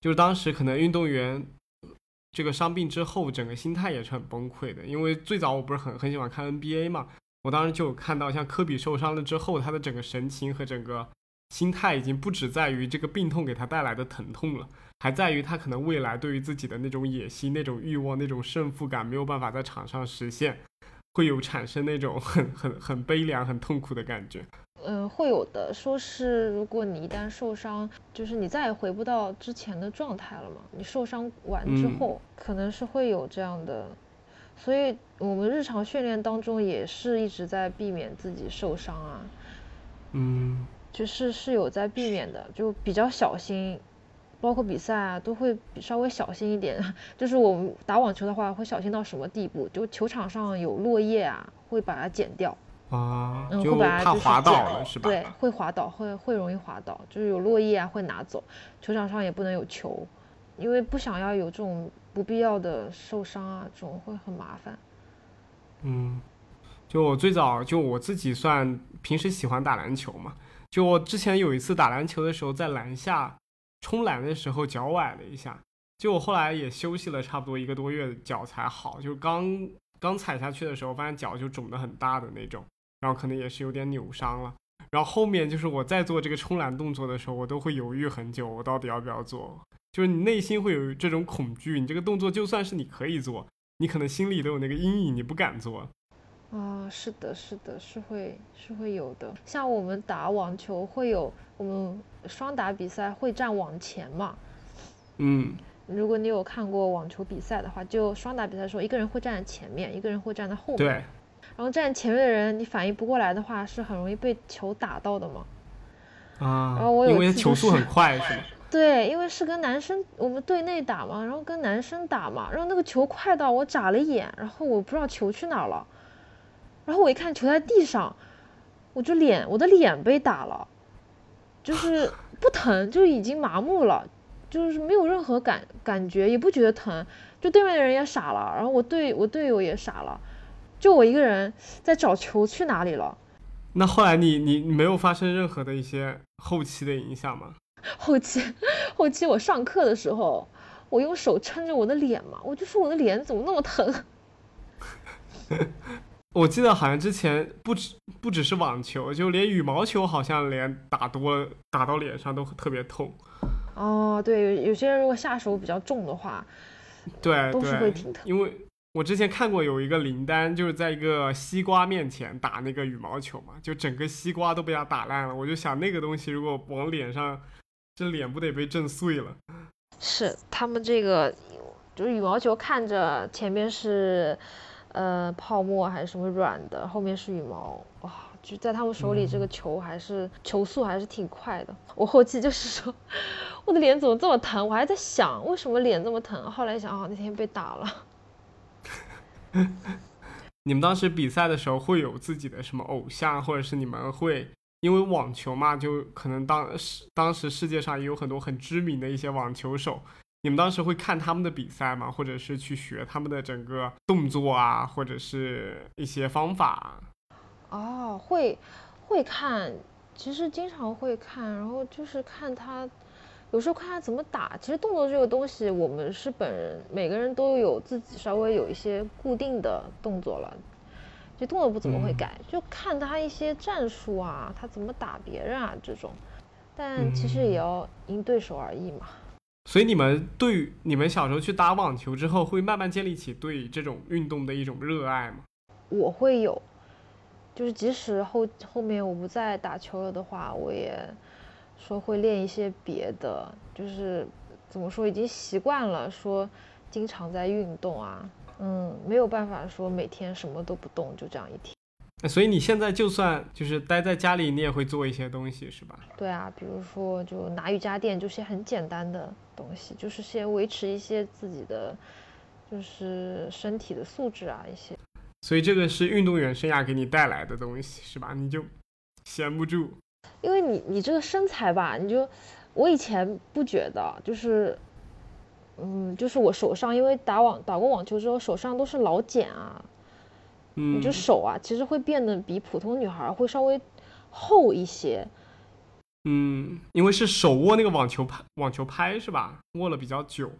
就是当时可能运动员这个伤病之后，整个心态也是很崩溃的。因为最早我不是很很喜欢看 NBA 嘛，我当时就有看到，像科比受伤了之后，他的整个神情和整个心态已经不只在于这个病痛给他带来的疼痛了，还在于他可能未来对于自己的那种野心、那种欲望、那种胜负感没有办法在场上实现，会有产生那种很很很悲凉、很痛苦的感觉。嗯，会有的。说是如果你一旦受伤，就是你再也回不到之前的状态了嘛。你受伤完之后，可能是会有这样的。所以我们日常训练当中也是一直在避免自己受伤啊。嗯，就是是有在避免的，就比较小心，包括比赛啊都会稍微小心一点。[LAUGHS] 就是我们打网球的话，会小心到什么地步？就球场上有落叶啊，会把它剪掉。啊，就怕滑倒了是吧？对，会滑倒，会会容易滑倒，就是有落叶啊会拿走，球场上也不能有球，因为不想要有这种不必要的受伤啊，这种会很麻烦。嗯，就我最早就我自己算平时喜欢打篮球嘛，就我之前有一次打篮球的时候，在篮下冲篮的时候脚崴了一下，就我后来也休息了差不多一个多月，脚才好，就刚刚踩下去的时候，发现脚就肿得很大的那种。然后可能也是有点扭伤了，然后后面就是我在做这个冲篮动作的时候，我都会犹豫很久，我到底要不要做？就是你内心会有这种恐惧，你这个动作就算是你可以做，你可能心里都有那个阴影，你不敢做。啊，是的，是的，是会是会有的。像我们打网球会有我们双打比赛会站网前嘛？嗯，如果你有看过网球比赛的话，就双打比赛的时候，一个人会站在前面，一个人会站在后面。对。然后站前面的人，你反应不过来的话，是很容易被球打到的嘛。啊。然后我有因为球速很快，是吗？对，因为是跟男生我们队内打嘛，然后跟男生打嘛，然后那个球快到我眨了眼，然后我不知道球去哪了，然后我一看球在地上，我就脸我的脸被打了，就是 [LAUGHS] 不疼，就已经麻木了，就是没有任何感感觉，也不觉得疼，就对面的人也傻了，然后我队我队友也傻了。就我一个人在找球去哪里了？那后来你你没有发生任何的一些后期的影响吗？[LAUGHS] 后期，后期我上课的时候，我用手撑着我的脸嘛，我就说我的脸怎么那么疼？[LAUGHS] 我记得好像之前不止不只是网球，就连羽毛球好像连打多了打到脸上都特别痛。哦，对，有有些人如果下手比较重的话，对，都是会挺疼，因为。我之前看过有一个林丹，就是在一个西瓜面前打那个羽毛球嘛，就整个西瓜都被他打烂了。我就想那个东西如果往脸上，这脸不得被震碎了？是他们这个，就是羽毛球看着前面是，呃，泡沫还是什么软的，后面是羽毛，哇，就在他们手里这个球还是球速还是挺快的。我后期就是说，[LAUGHS] 我的脸怎么这么疼？我还在想为什么脸这么疼，后来想啊，那天被打了。[LAUGHS] 你们当时比赛的时候会有自己的什么偶像，或者是你们会因为网球嘛，就可能当时当时世界上也有很多很知名的一些网球手，你们当时会看他们的比赛吗？或者是去学他们的整个动作啊，或者是一些方法？哦，会会看，其实经常会看，然后就是看他，有时候看他怎么打。其实动作这个东西，我们是本人每个人都有自己稍微有一些固定的动作了，就动作不怎么会改，就看他一些战术啊，他怎么打别人啊这种。但其实也要因对手而异嘛。所以你们对你们小时候去打网球之后，会慢慢建立起对这种运动的一种热爱吗？我会有，就是即使后后面我不再打球了的话，我也说会练一些别的，就是怎么说已经习惯了，说经常在运动啊，嗯，没有办法说每天什么都不动就这样一天。所以你现在就算就是待在家里，你也会做一些东西，是吧？对啊，比如说就拿瑜伽垫，就是很简单的东西，就是先维持一些自己的，就是身体的素质啊一些。所以这个是运动员生涯给你带来的东西，是吧？你就闲不住。因为你你这个身材吧，你就我以前不觉得，就是嗯，就是我手上因为打网打过网球之后，手上都是老茧啊。嗯就手啊，其实会变得比普通女孩会稍微厚一些。嗯，因为是手握那个网球拍，网球拍是吧？握了比较久。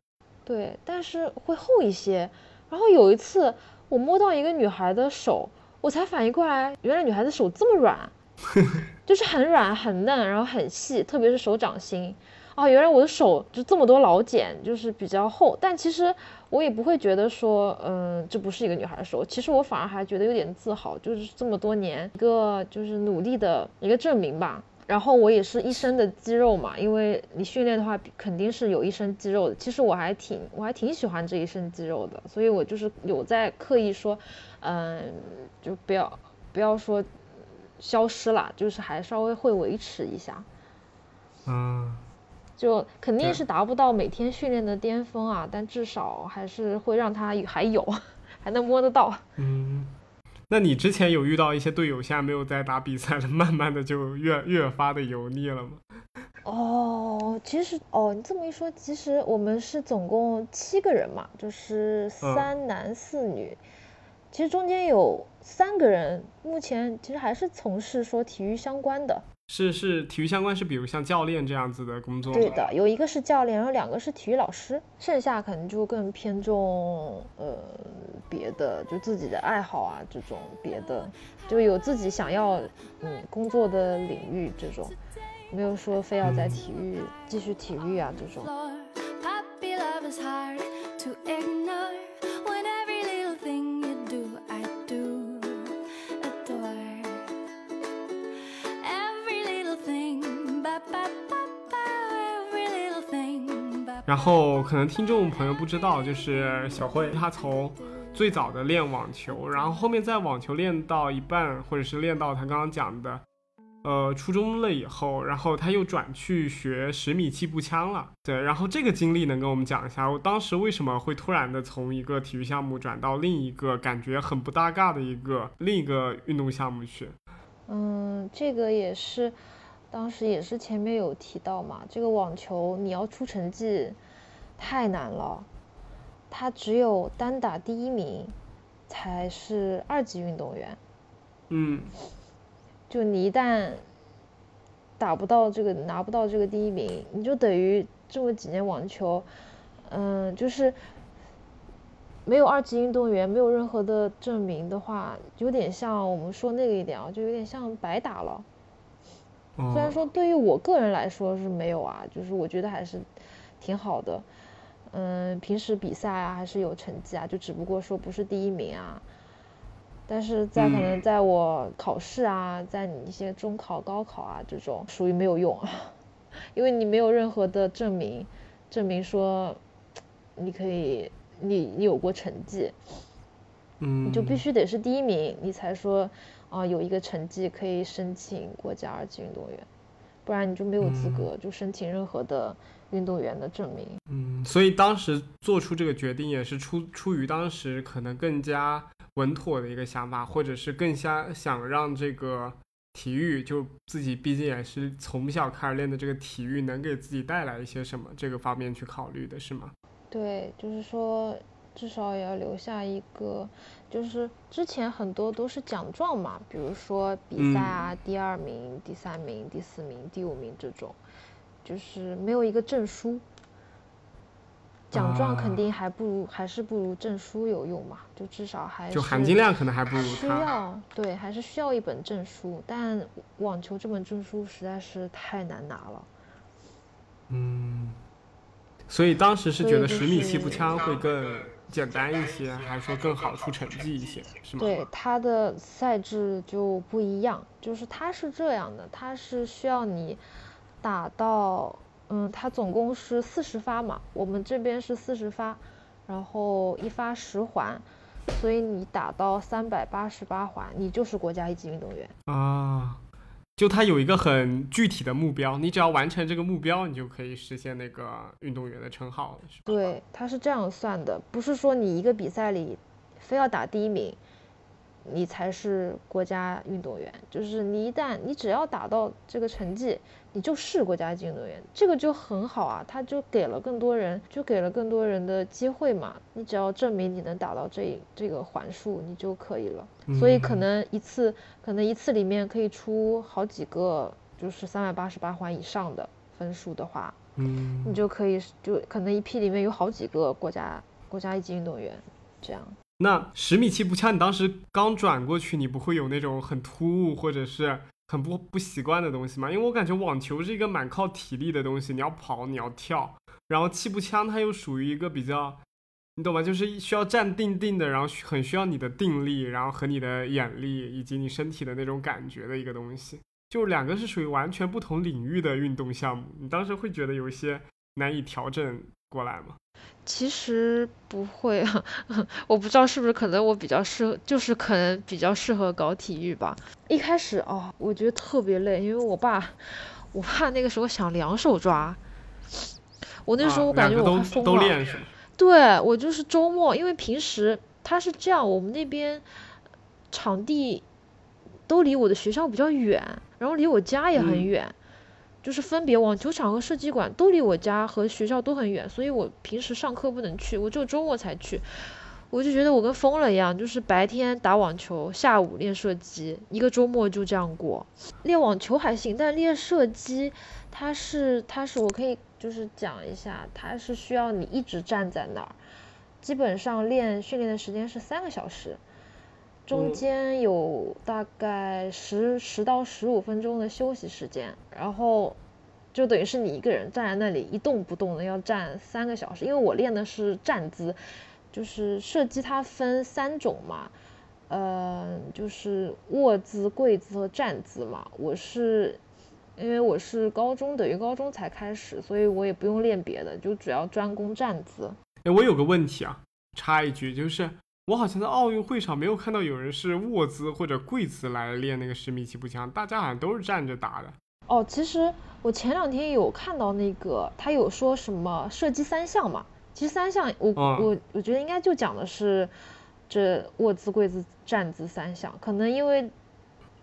对，但是会厚一些。然后有一次我摸到一个女孩的手，我才反应过来，原来女孩子手这么软，[LAUGHS] 就是很软很嫩，然后很细，特别是手掌心。哦，原来我的手就这么多老茧，就是比较厚。但其实我也不会觉得说，嗯，这不是一个女孩的手。其实我反而还觉得有点自豪，就是这么多年一个就是努力的一个证明吧。然后我也是一身的肌肉嘛，因为你训练的话肯定是有一身肌肉的。其实我还挺我还挺喜欢这一身肌肉的，所以我就是有在刻意说，嗯，就不要不要说消失了，就是还稍微会维持一下。嗯。就肯定是达不到每天训练的巅峰啊，但至少还是会让他还有，[LAUGHS] 还能摸得到。嗯，那你之前有遇到一些队友，现在没有在打比赛了，慢慢的就越越发的油腻了吗？哦，其实哦，你这么一说，其实我们是总共七个人嘛，就是三男四女，其实中间有三个人目前其实还是从事说体育相关的。是是体育相关，是比如像教练这样子的工作。对的，有一个是教练，然后两个是体育老师，剩下可能就更偏重呃别的，就自己的爱好啊这种别的，就有自己想要嗯工作的领域这种，没有说非要在体育继续体育啊这种。然后可能听众朋友不知道，就是小慧她从最早的练网球，然后后面在网球练到一半，或者是练到她刚刚讲的，呃，初中了以后，然后她又转去学十米气步枪了。对，然后这个经历能跟我们讲一下，我当时为什么会突然的从一个体育项目转到另一个感觉很不搭嘎的一个另一个运动项目去？嗯，这个也是。当时也是前面有提到嘛，这个网球你要出成绩太难了，他只有单打第一名才是二级运动员。嗯，就你一旦打不到这个拿不到这个第一名，你就等于这么几年网球，嗯，就是没有二级运动员，没有任何的证明的话，有点像我们说那个一点啊，就有点像白打了。虽然说对于我个人来说是没有啊，就是我觉得还是挺好的，嗯，平时比赛啊还是有成绩啊，就只不过说不是第一名啊，但是在可能在我考试啊，在你一些中考、高考啊这种属于没有用，[LAUGHS] 因为你没有任何的证明，证明说你可以你你有过成绩，嗯，你就必须得是第一名，你才说。啊，有一个成绩可以申请国家二级运动员，不然你就没有资格就申请任何的运动员的证明。嗯，所以当时做出这个决定也是出出于当时可能更加稳妥的一个想法，或者是更加想让这个体育，就自己毕竟也是从小开始练的这个体育，能给自己带来一些什么这个方面去考虑的是吗？对，就是说至少也要留下一个，就是之前很多都是奖状嘛，比如说比赛啊，第二名、第三名、第四名、第五名这种，就是没有一个证书。奖状肯定还不如，还是不如证书有用嘛？就至少还就含金量可能还不如需要对，还是需要一本证书。但网球这本证书实在是太难拿了。嗯，所以当时是觉得十米气步枪会更简单一些，还是说更好出成绩一些？是吗？对，它的赛制就不一样，就是它是这样的，它是需要你打到。嗯，它总共是四十发嘛，我们这边是四十发，然后一发十环，所以你打到三百八十八环，你就是国家一级运动员啊。就他有一个很具体的目标，你只要完成这个目标，你就可以实现那个运动员的称号，是吧？对，他是这样算的，不是说你一个比赛里非要打第一名。你才是国家运动员，就是你一旦你只要打到这个成绩，你就是国家级运动员，这个就很好啊，他就给了更多人，就给了更多人的机会嘛。你只要证明你能达到这这个环数，你就可以了。所以可能一次，可能一次里面可以出好几个，就是三百八十八环以上的分数的话，嗯，你就可以就可能一批里面有好几个国家国家一级运动员这样。那十米气步枪，你当时刚转过去，你不会有那种很突兀或者是很不不习惯的东西嘛？因为我感觉网球是一个蛮靠体力的东西，你要跑，你要跳，然后气步枪它又属于一个比较，你懂吗？就是需要站定定的，然后很需要你的定力，然后和你的眼力以及你身体的那种感觉的一个东西，就两个是属于完全不同领域的运动项目。你当时会觉得有一些难以调整过来吗？其实不会啊，[LAUGHS] 我不知道是不是可能我比较适合，就是可能比较适合搞体育吧。一开始哦，我觉得特别累，因为我爸，我爸那个时候想两手抓，我那时候我感觉我快疯了。对，我就是周末，因为平时他是这样，我们那边场地都离我的学校比较远，然后离我家也很远。就是分别网球场和射击馆都离我家和学校都很远，所以我平时上课不能去，我只有周末才去。我就觉得我跟疯了一样，就是白天打网球，下午练射击，一个周末就这样过。练网球还行，但练射击，它是它是我可以就是讲一下，它是需要你一直站在那儿，基本上练训练的时间是三个小时。中间有大概十十到十五分钟的休息时间，然后就等于是你一个人站在那里一动不动的要站三个小时。因为我练的是站姿，就是射击它分三种嘛，呃，就是卧姿、跪姿和站姿嘛。我是因为我是高中等于高中才开始，所以我也不用练别的，就主要专攻站姿。哎，我有个问题啊，插一句就是。我好像在奥运会上没有看到有人是卧姿或者跪姿来练那个十米气步枪，大家好像都是站着打的。哦，其实我前两天有看到那个，他有说什么射击三项嘛？其实三项，我我我觉得应该就讲的是这卧姿、跪姿、站姿三项。可能因为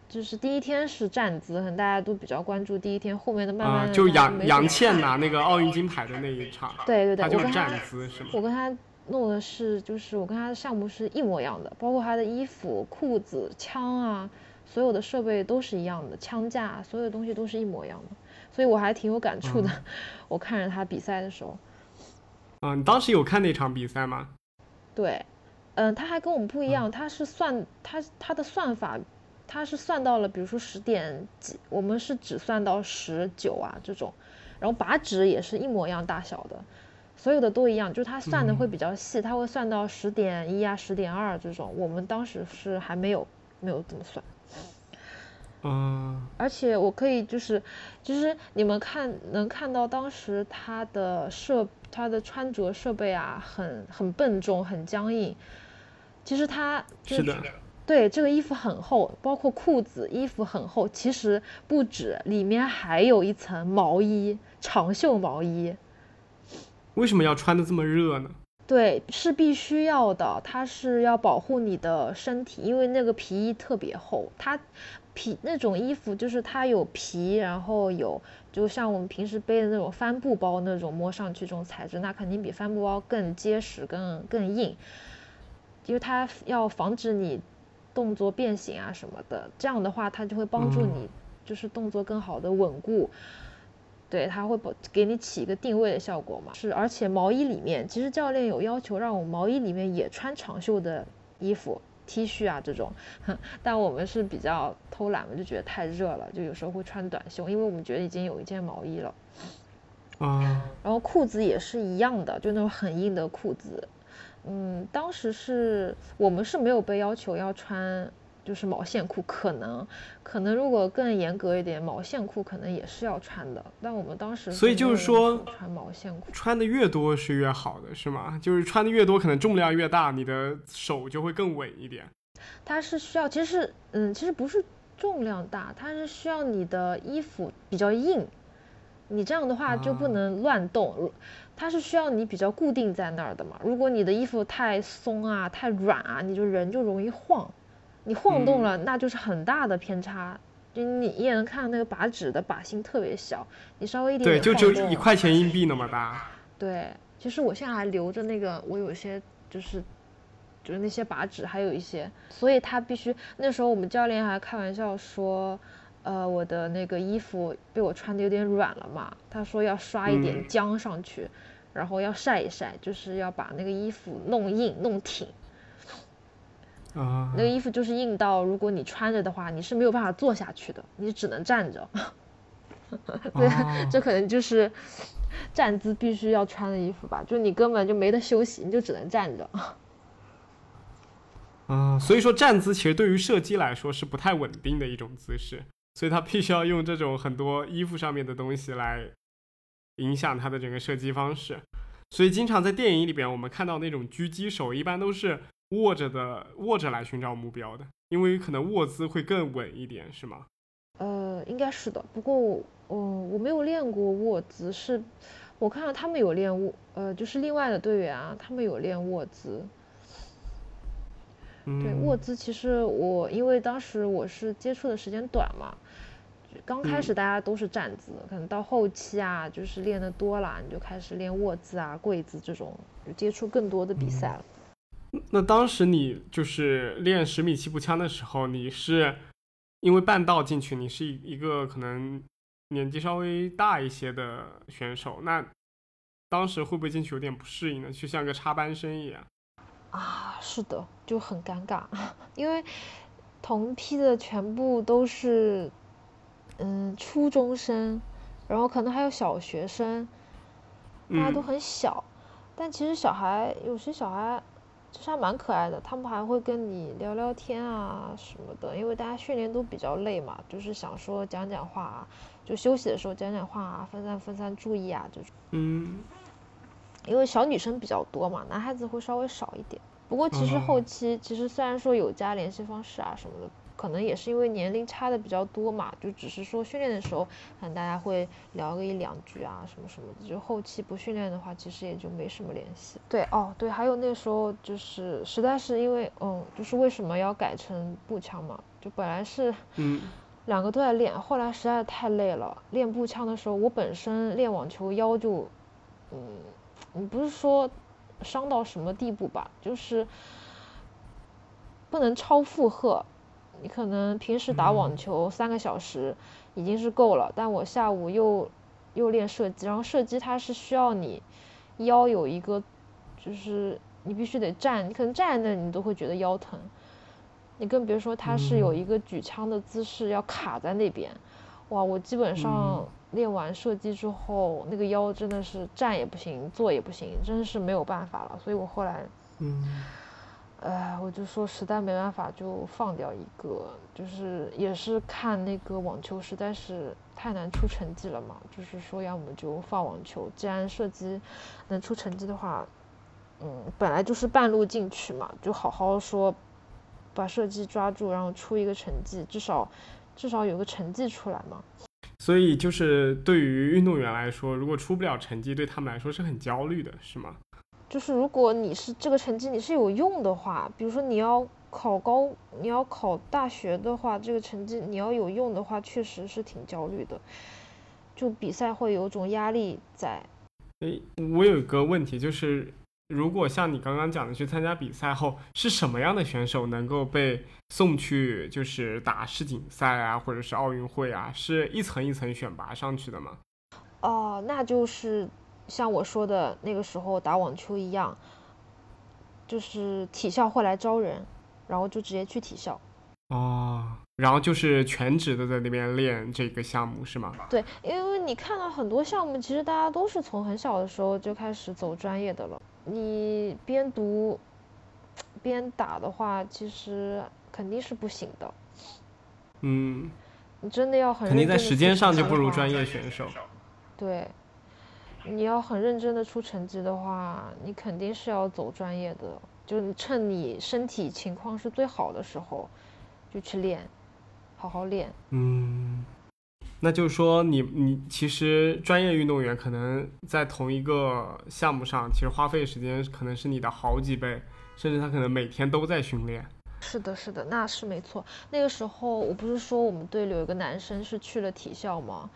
就是第一天是站姿，可能大家都比较关注第一天，后面的慢慢就杨杨倩拿那个奥运金牌的那一场，对对对，他就是站姿是吗？我跟他。弄的是，就是我跟他的项目是一模一样的，包括他的衣服、裤子、枪啊，所有的设备都是一样的，枪架，所有东西都是一模一样的，所以我还挺有感触的。[LAUGHS] 我看着他比赛的时候，啊，你当时有看那场比赛吗？对，嗯，他还跟我们不一样，他是算他他的算法，他是算到了，比如说十点几，我们是只算到十九啊这种，然后靶纸也是一模一样大小的。所有的都一样，就是他算的会比较细，他会算到十点一啊、十点二这种。我们当时是还没有没有这么算。嗯。而且我可以就是，其实你们看能看到当时他的设他的穿着设备啊，很很笨重，很僵硬。其实他就是的。对，这个衣服很厚，包括裤子，衣服很厚。其实不止，里面还有一层毛衣，长袖毛衣。为什么要穿的这么热呢？对，是必须要的，它是要保护你的身体，因为那个皮衣特别厚，它皮那种衣服就是它有皮，然后有就像我们平时背的那种帆布包那种，摸上去这种材质，那肯定比帆布包更结实、更更硬，因为它要防止你动作变形啊什么的，这样的话它就会帮助你就是动作更好的稳固。对，它会给给你起一个定位的效果嘛？是，而且毛衣里面，其实教练有要求让我毛衣里面也穿长袖的衣服，T 恤啊这种，但我们是比较偷懒嘛，就觉得太热了，就有时候会穿短袖，因为我们觉得已经有一件毛衣了。啊。然后裤子也是一样的，就那种很硬的裤子。嗯，当时是我们是没有被要求要穿。就是毛线裤，可能可能如果更严格一点，毛线裤可能也是要穿的。但我们当时所以就是说穿毛线裤，穿的越多是越好的，是吗？就是穿的越多，可能重量越大，你的手就会更稳一点。它是需要，其实是嗯，其实不是重量大，它是需要你的衣服比较硬，你这样的话就不能乱动。它是需要你比较固定在那儿的嘛。如果你的衣服太松啊、太软啊，你就人就容易晃。你晃动了，那就是很大的偏差。就你一眼能看到那个靶纸的靶心特别小，你稍微一点对，就只有一块钱硬币那么大。对，其实我现在还留着那个，我有些就是就是那些靶纸还有一些，所以他必须那时候我们教练还开玩笑说，呃，我的那个衣服被我穿的有点软了嘛，他说要刷一点浆上去，然后要晒一晒，就是要把那个衣服弄硬弄挺。啊，那个衣服就是硬到，如果你穿着的话，你是没有办法坐下去的，你只能站着。[LAUGHS] 对，这可能就是站姿必须要穿的衣服吧，就你根本就没得休息，你就只能站着。[LAUGHS] 啊，所以说站姿其实对于射击来说是不太稳定的一种姿势，所以他必须要用这种很多衣服上面的东西来影响他的整个射击方式。所以经常在电影里边，我们看到那种狙击手，一般都是。握着的握着来寻找目标的，因为可能握姿会更稳一点，是吗？呃，应该是的。不过我，嗯，我没有练过握姿，是我看到他们有练握，呃，就是另外的队员啊，他们有练握姿。对，握姿其实我因为当时我是接触的时间短嘛，刚开始大家都是站姿，可能到后期啊，就是练的多了，你就开始练握姿啊、跪姿这种，就接触更多的比赛了。那当时你就是练十米气步枪的时候，你是因为半道进去，你是一个可能年纪稍微大一些的选手，那当时会不会进去有点不适应呢？就像个插班生一样。啊，是的，就很尴尬，[LAUGHS] 因为同批的全部都是嗯初中生，然后可能还有小学生，大家都很小，但其实小孩有些小孩。其实还蛮可爱的，他们还会跟你聊聊天啊什么的，因为大家训练都比较累嘛，就是想说讲讲话，啊，就休息的时候讲讲话啊，分散分散注意啊这种。嗯。因为小女生比较多嘛，男孩子会稍微少一点。不过其实后期其实虽然说有加联系方式啊什么的。可能也是因为年龄差的比较多嘛，就只是说训练的时候，可能大家会聊个一两句啊，什么什么的。就后期不训练的话，其实也就没什么联系。对，哦，对，还有那时候就是实在是因为，嗯，就是为什么要改成步枪嘛？就本来是，嗯，[LAUGHS] 两个都在练，后来实在太累了。练步枪的时候，我本身练网球腰就，嗯，你不是说伤到什么地步吧？就是不能超负荷。你可能平时打网球三个小时已经是够了，但我下午又又练射击，然后射击它是需要你腰有一个，就是你必须得站，你可能站在那你都会觉得腰疼，你更别说它是有一个举枪的姿势要卡在那边，哇，我基本上练完射击之后，那个腰真的是站也不行，坐也不行，真是没有办法了，所以我后来。哎，我就说实在没办法就放掉一个，就是也是看那个网球实在是太难出成绩了嘛，就是说要么就放网球，既然射击能出成绩的话，嗯，本来就是半路进去嘛，就好好说把射击抓住，然后出一个成绩，至少至少有个成绩出来嘛。所以就是对于运动员来说，如果出不了成绩，对他们来说是很焦虑的，是吗？就是如果你是这个成绩你是有用的话，比如说你要考高，你要考大学的话，这个成绩你要有用的话，确实是挺焦虑的，就比赛会有种压力在。诶，我有一个问题就是。如果像你刚刚讲的去参加比赛后，是什么样的选手能够被送去就是打世锦赛啊，或者是奥运会啊？是一层一层选拔上去的吗？哦，那就是像我说的那个时候打网球一样，就是体校会来招人，然后就直接去体校。哦，然后就是全职的在那边练这个项目是吗？对，因为你看到很多项目，其实大家都是从很小的时候就开始走专业的了。你边读边打的话，其实肯定是不行的。嗯，你真的要很肯定在时间上就不如专业选手。对，你要很认真的出成绩的话，你肯定是要走专业的，就趁你身体情况是最好的时候就去练，好好练。嗯。那就是说，你你其实专业运动员可能在同一个项目上，其实花费时间可能是你的好几倍，甚至他可能每天都在训练。是的，是的，那是没错。那个时候我不是说我们队里有一个男生是去了体校吗？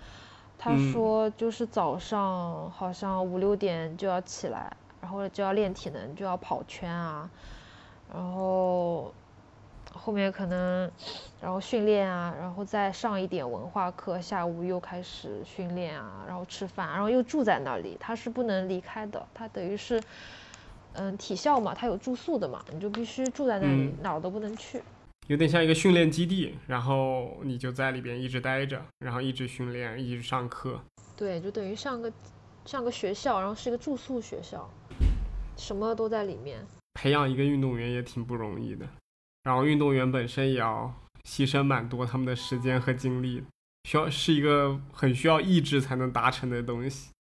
他说就是早上好像五六点就要起来，然后就要练体能，就要跑圈啊，然后。后面可能，然后训练啊，然后再上一点文化课，下午又开始训练啊，然后吃饭，然后又住在那里，他是不能离开的，他等于是，嗯，体校嘛，他有住宿的嘛，你就必须住在那里，哪儿都不能去。有点像一个训练基地，然后你就在里边一直待着，然后一直训练，一直上课。对，就等于上个上个学校，然后是一个住宿学校，什么都在里面。培养一个运动员也挺不容易的。然后运动员本身也要牺牲蛮多他们的时间和精力，需要是一个很需要意志才能达成的东西。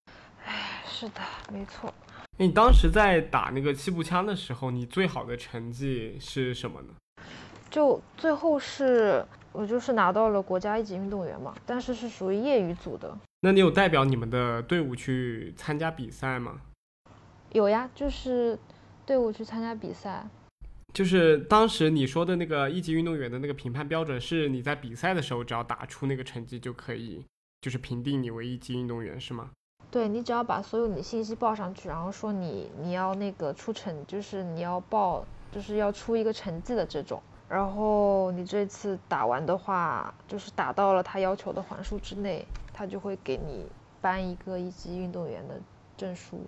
哎，是的，没错。你当时在打那个气步枪的时候，你最好的成绩是什么呢？就最后是我就是拿到了国家一级运动员嘛，但是是属于业余组的。那你有代表你们的队伍去参加比赛吗？有呀，就是队伍去参加比赛。就是当时你说的那个一级运动员的那个评判标准，是你在比赛的时候只要打出那个成绩就可以，就是评定你为一级运动员是吗？对你只要把所有你的信息报上去，然后说你你要那个出成，就是你要报，就是要出一个成绩的这种，然后你这次打完的话，就是打到了他要求的环数之内，他就会给你颁一个一级运动员的证书。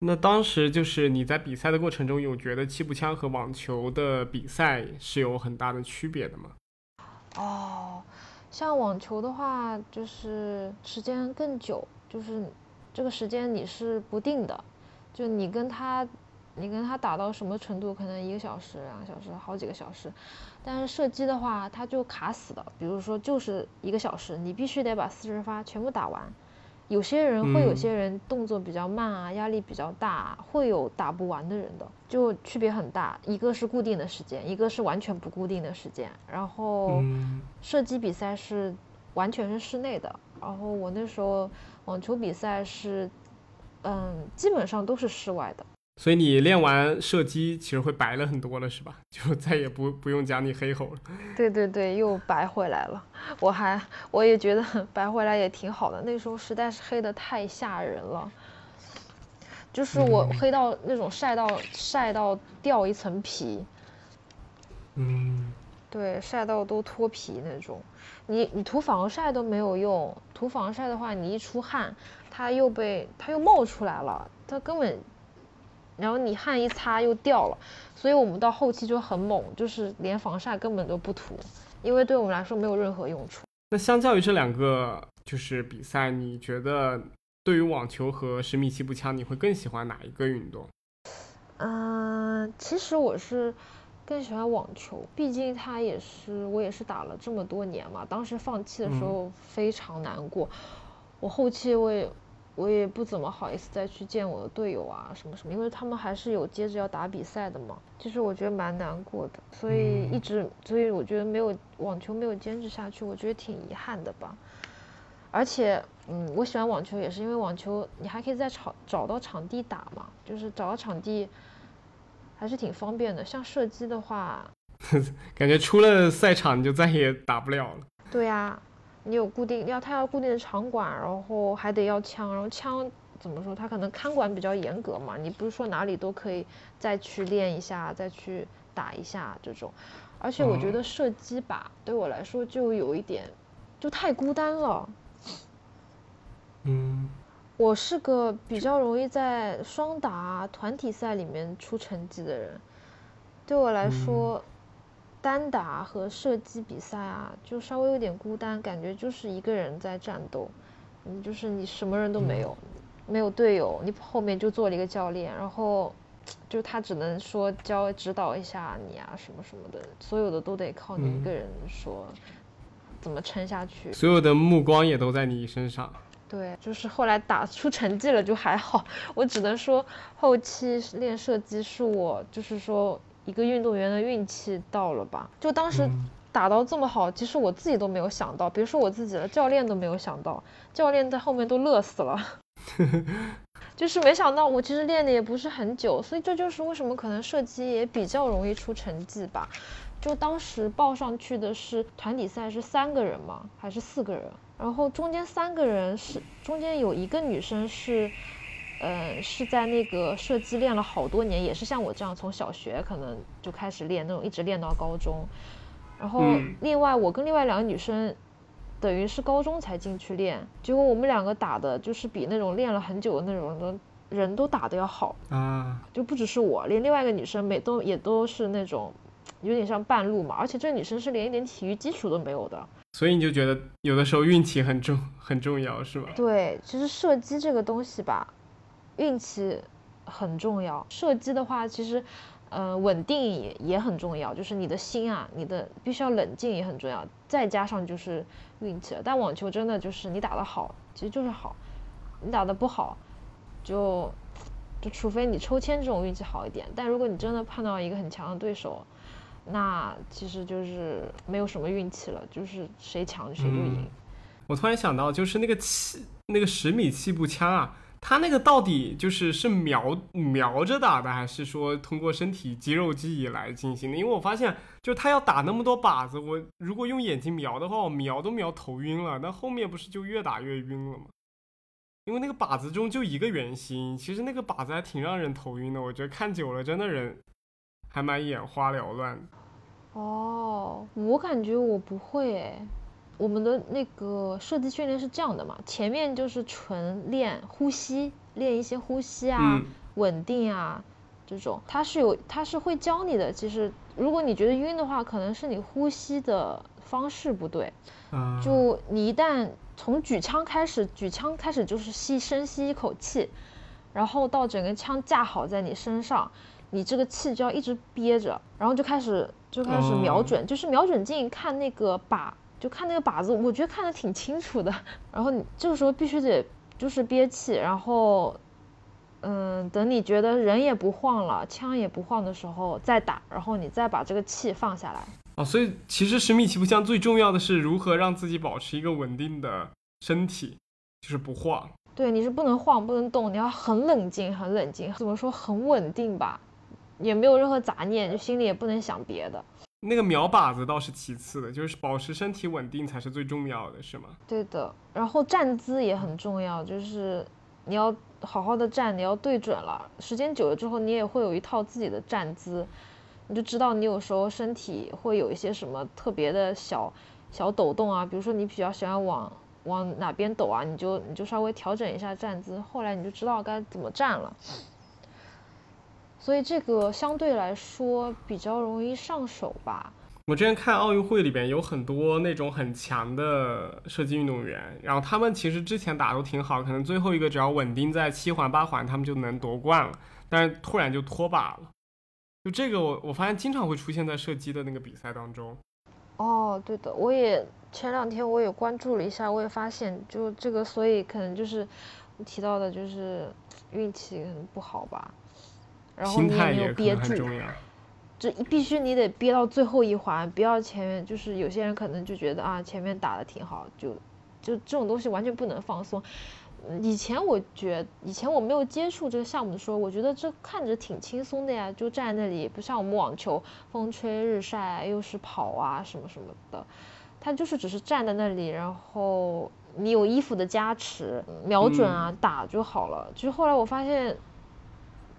那当时就是你在比赛的过程中，有觉得气步枪和网球的比赛是有很大的区别的吗？哦，像网球的话，就是时间更久，就是这个时间你是不定的，就你跟他，你跟他打到什么程度，可能一个小时、两个小时、好几个小时。但是射击的话，它就卡死的，比如说就是一个小时，你必须得把四十发全部打完。有些人会有些人动作比较慢啊，压力比较大，会有打不完的人的，就区别很大。一个是固定的时间，一个是完全不固定的时间。然后射击比赛是完全是室内的，然后我那时候网球比赛是，嗯，基本上都是室外的。所以你练完射击，其实会白了很多了，是吧？[LAUGHS] 就再也不不用讲你黑吼了。[LAUGHS] 对对对，又白回来了。我还我也觉得白回来也挺好的。那时候实在是黑的太吓人了，就是我黑到那种晒到晒到掉一层皮。嗯。对，晒到都脱皮那种。你你涂防晒都没有用，涂防晒的话，你一出汗，它又被它又冒出来了，它根本。然后你汗一擦又掉了，所以我们到后期就很猛，就是连防晒根本都不涂，因为对我们来说没有任何用处。那相较于这两个就是比赛，你觉得对于网球和十米气步枪，你会更喜欢哪一个运动？嗯，其实我是更喜欢网球，毕竟它也是我也是打了这么多年嘛，当时放弃的时候非常难过，我后期我也。我也不怎么好意思再去见我的队友啊，什么什么，因为他们还是有接着要打比赛的嘛。其实我觉得蛮难过的，所以一直，所以我觉得没有网球没有坚持下去，我觉得挺遗憾的吧。而且，嗯，我喜欢网球也是因为网球你还可以在场找到场地打嘛，就是找到场地还是挺方便的。像射击的话，[LAUGHS] 感觉出了赛场你就再也打不了了。对呀，你有固定要他要固定的场馆，然后还得要枪，然后枪。怎么说？他可能看管比较严格嘛，你不是说哪里都可以再去练一下，再去打一下这种。而且我觉得射击吧，对我来说就有一点，就太孤单了。嗯。我是个比较容易在双打、团体赛里面出成绩的人。对我来说，单打和射击比赛啊，就稍微有点孤单，感觉就是一个人在战斗，嗯，就是你什么人都没有。没有队友，你后面就做了一个教练，然后就他只能说教指导一下你啊什么什么的，所有的都得靠你一个人说怎么撑下去。所有的目光也都在你身上。对，就是后来打出成绩了就还好，我只能说后期练射击是我就是说一个运动员的运气到了吧。就当时打到这么好，其实我自己都没有想到，别说我自己了，教练都没有想到，教练在后面都乐死了。[LAUGHS] 就是没想到，我其实练的也不是很久，所以这就是为什么可能射击也比较容易出成绩吧。就当时报上去的是团体赛是三个人吗，还是四个人？然后中间三个人是中间有一个女生是，呃，是在那个射击练了好多年，也是像我这样从小学可能就开始练那种，一直练到高中。然后另外我跟另外两个女生。等于是高中才进去练，结果我们两个打的就是比那种练了很久的那种的人都打的要好啊，就不只是我，连另外一个女生每都也都是那种有点像半路嘛，而且这女生是连一点体育基础都没有的，所以你就觉得有的时候运气很重很重要是吧？对，其实射击这个东西吧，运气很重要。射击的话，其实。呃，稳定也也很重要，就是你的心啊，你的必须要冷静也很重要，再加上就是运气了。但网球真的就是你打得好，其实就是好；你打得不好，就就除非你抽签这种运气好一点。但如果你真的碰到一个很强的对手，那其实就是没有什么运气了，就是谁强谁就赢。我突然想到，就是那个气，那个十米气步枪啊。他那个到底就是是瞄瞄着打的，还是说通过身体肌肉记忆来进行的？因为我发现，就他要打那么多靶子，我如果用眼睛瞄的话，我瞄都瞄头晕了。那后面不是就越打越晕了吗？因为那个靶子中就一个圆心，其实那个靶子还挺让人头晕的。我觉得看久了，真的人还蛮眼花缭乱的。哦，我感觉我不会诶。我们的那个射击训练是这样的嘛，前面就是纯练呼吸，练一些呼吸啊、稳定啊这种，它是有，它是会教你的。其实如果你觉得晕的话，可能是你呼吸的方式不对。就你一旦从举枪开始，举枪开始就是吸深吸一口气，然后到整个枪架好在你身上，你这个气就要一直憋着，然后就开始就开始瞄准，就是瞄准镜看那个靶。就看那个靶子，我觉得看得挺清楚的。然后你这个时候必须得就是憋气，然后，嗯，等你觉得人也不晃了，枪也不晃的时候再打，然后你再把这个气放下来。啊，所以其实十米起步枪最重要的是如何让自己保持一个稳定的身体，就是不晃。对，你是不能晃，不能动，你要很冷静，很冷静。怎么说很稳定吧？也没有任何杂念，就心里也不能想别的。那个瞄靶子倒是其次的，就是保持身体稳定才是最重要的，是吗？对的，然后站姿也很重要，就是你要好好的站，你要对准了。时间久了之后，你也会有一套自己的站姿，你就知道你有时候身体会有一些什么特别的小小抖动啊，比如说你比较喜欢往往哪边抖啊，你就你就稍微调整一下站姿，后来你就知道该怎么站了。所以这个相对来说比较容易上手吧。我之前看奥运会里边有很多那种很强的射击运动员，然后他们其实之前打都挺好，可能最后一个只要稳定在七环八环，他们就能夺冠了。但是突然就脱靶了，就这个我我发现经常会出现在射击的那个比赛当中。哦，对的，我也前两天我也关注了一下，我也发现就这个，所以可能就是提到的就是运气不好吧。然后你也没有憋住，这必须你得憋到最后一环，不要前面就是有些人可能就觉得啊前面打的挺好，就就这种东西完全不能放松。以前我觉，以前我没有接触这个项目的时候，我觉得这看着挺轻松的呀，就站在那里，不像我们网球，风吹日晒，又是跑啊什么什么的，他就是只是站在那里，然后你有衣服的加持，瞄准啊打就好了。就后来我发现。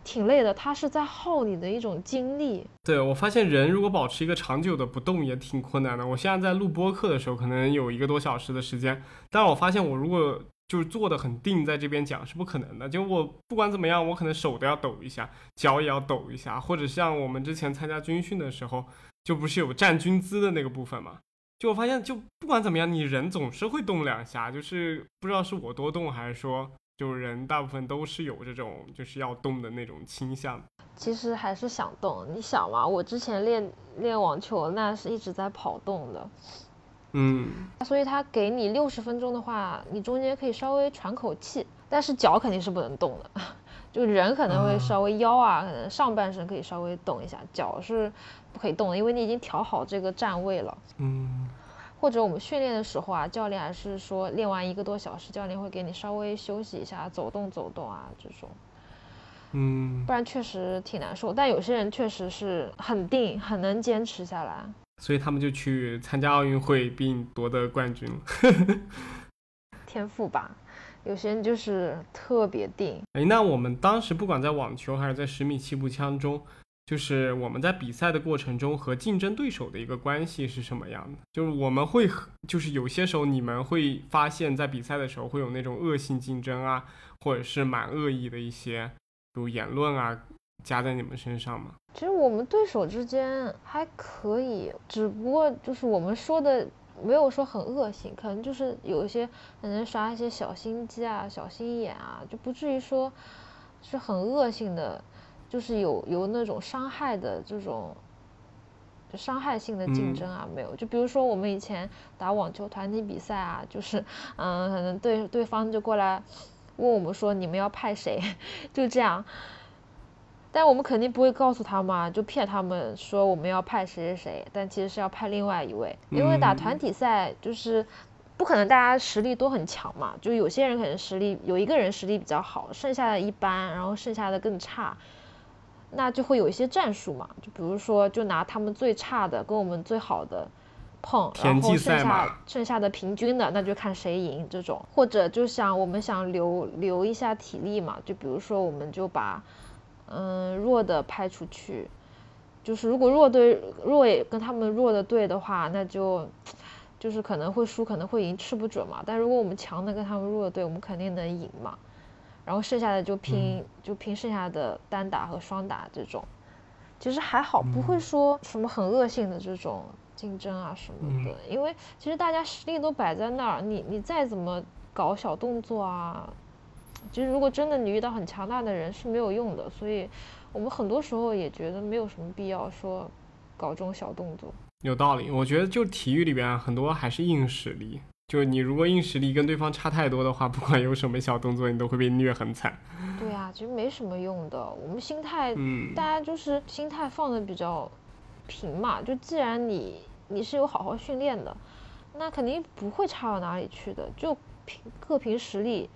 挺累的，它是在耗你的一种精力。对我发现人如果保持一个长久的不动也挺困难的。我现在在录播课的时候，可能有一个多小时的时间，但我发现我如果就是坐的很定，在这边讲是不可能的。就我不管怎么样，我可能手都要抖一下，脚也要抖一下，或者像我们之前参加军训的时候，就不是有站军姿的那个部分嘛？就我发现，就不管怎么样，你人总是会动两下，就是不知道是我多动还是说。就人大部分都是有这种就是要动的那种倾向，其实还是想动。你想嘛，我之前练练网球，那是一直在跑动的，嗯，所以他给你六十分钟的话，你中间可以稍微喘口气，但是脚肯定是不能动的，[LAUGHS] 就人可能会稍微腰啊，可能上半身可以稍微动一下，脚是不可以动的，因为你已经调好这个站位了，嗯。或者我们训练的时候啊，教练还是说练完一个多小时，教练会给你稍微休息一下，走动走动啊这种，嗯，不然确实挺难受。但有些人确实是很定，很能坚持下来，所以他们就去参加奥运会并夺得冠军。[LAUGHS] 天赋吧，有些人就是特别定。哎，那我们当时不管在网球还是在十米气步枪中。就是我们在比赛的过程中和竞争对手的一个关系是什么样的？就是我们会，就是有些时候你们会发现，在比赛的时候会有那种恶性竞争啊，或者是蛮恶意的一些，比如言论啊，加在你们身上吗？其实我们对手之间还可以，只不过就是我们说的没有说很恶性，可能就是有一些可能耍一些小心机啊、小心眼啊，就不至于说是很恶性的。就是有有那种伤害的这种，伤害性的竞争啊，没有。就比如说我们以前打网球团体比赛啊，就是嗯，可能对对方就过来问我们说你们要派谁，[LAUGHS] 就这样。但我们肯定不会告诉他嘛，就骗他们说我们要派谁谁谁，但其实是要派另外一位，因为打团体赛就是不可能大家实力都很强嘛，就有些人可能实力有一个人实力比较好，剩下的一般，然后剩下的更差。那就会有一些战术嘛，就比如说，就拿他们最差的跟我们最好的碰，然后剩下剩下的平均的，那就看谁赢这种。或者就想我们想留留一下体力嘛，就比如说我们就把嗯弱的派出去，就是如果弱队弱也跟他们弱的队的话，那就就是可能会输，可能会赢，吃不准嘛。但如果我们强的跟他们弱的队，我们肯定能赢嘛。然后剩下的就拼，就拼剩下的单打和双打这种，其实还好，不会说什么很恶性的这种竞争啊什么的。因为其实大家实力都摆在那儿，你你再怎么搞小动作啊，其实如果真的你遇到很强大的人是没有用的。所以我们很多时候也觉得没有什么必要说搞这种小动作。有道理，我觉得就体育里边很多还是硬实力。就你如果硬实力跟对方差太多的话，不管有什么小动作，你都会被虐很惨。对啊，其实没什么用的。我们心态，嗯，大家就是心态放的比较平嘛。就既然你你是有好好训练的，那肯定不会差到哪里去的。就凭各凭实力，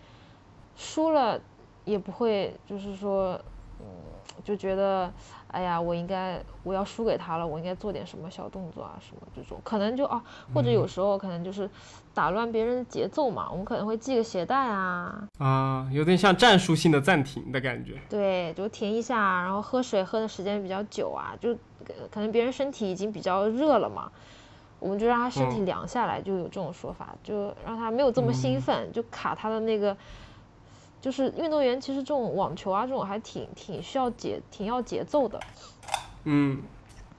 输了也不会就是说，嗯，就觉得。哎呀，我应该我要输给他了，我应该做点什么小动作啊，什么这种可能就啊，或者有时候可能就是打乱别人的节奏嘛，我们可能会系个鞋带啊，啊，有点像战术性的暂停的感觉。对，就停一下，然后喝水喝的时间比较久啊，就可能别人身体已经比较热了嘛，我们就让他身体凉下来，就有这种说法，就让他没有这么兴奋，就卡他的那个。就是运动员，其实这种网球啊，这种还挺挺需要节，挺要节奏的，嗯，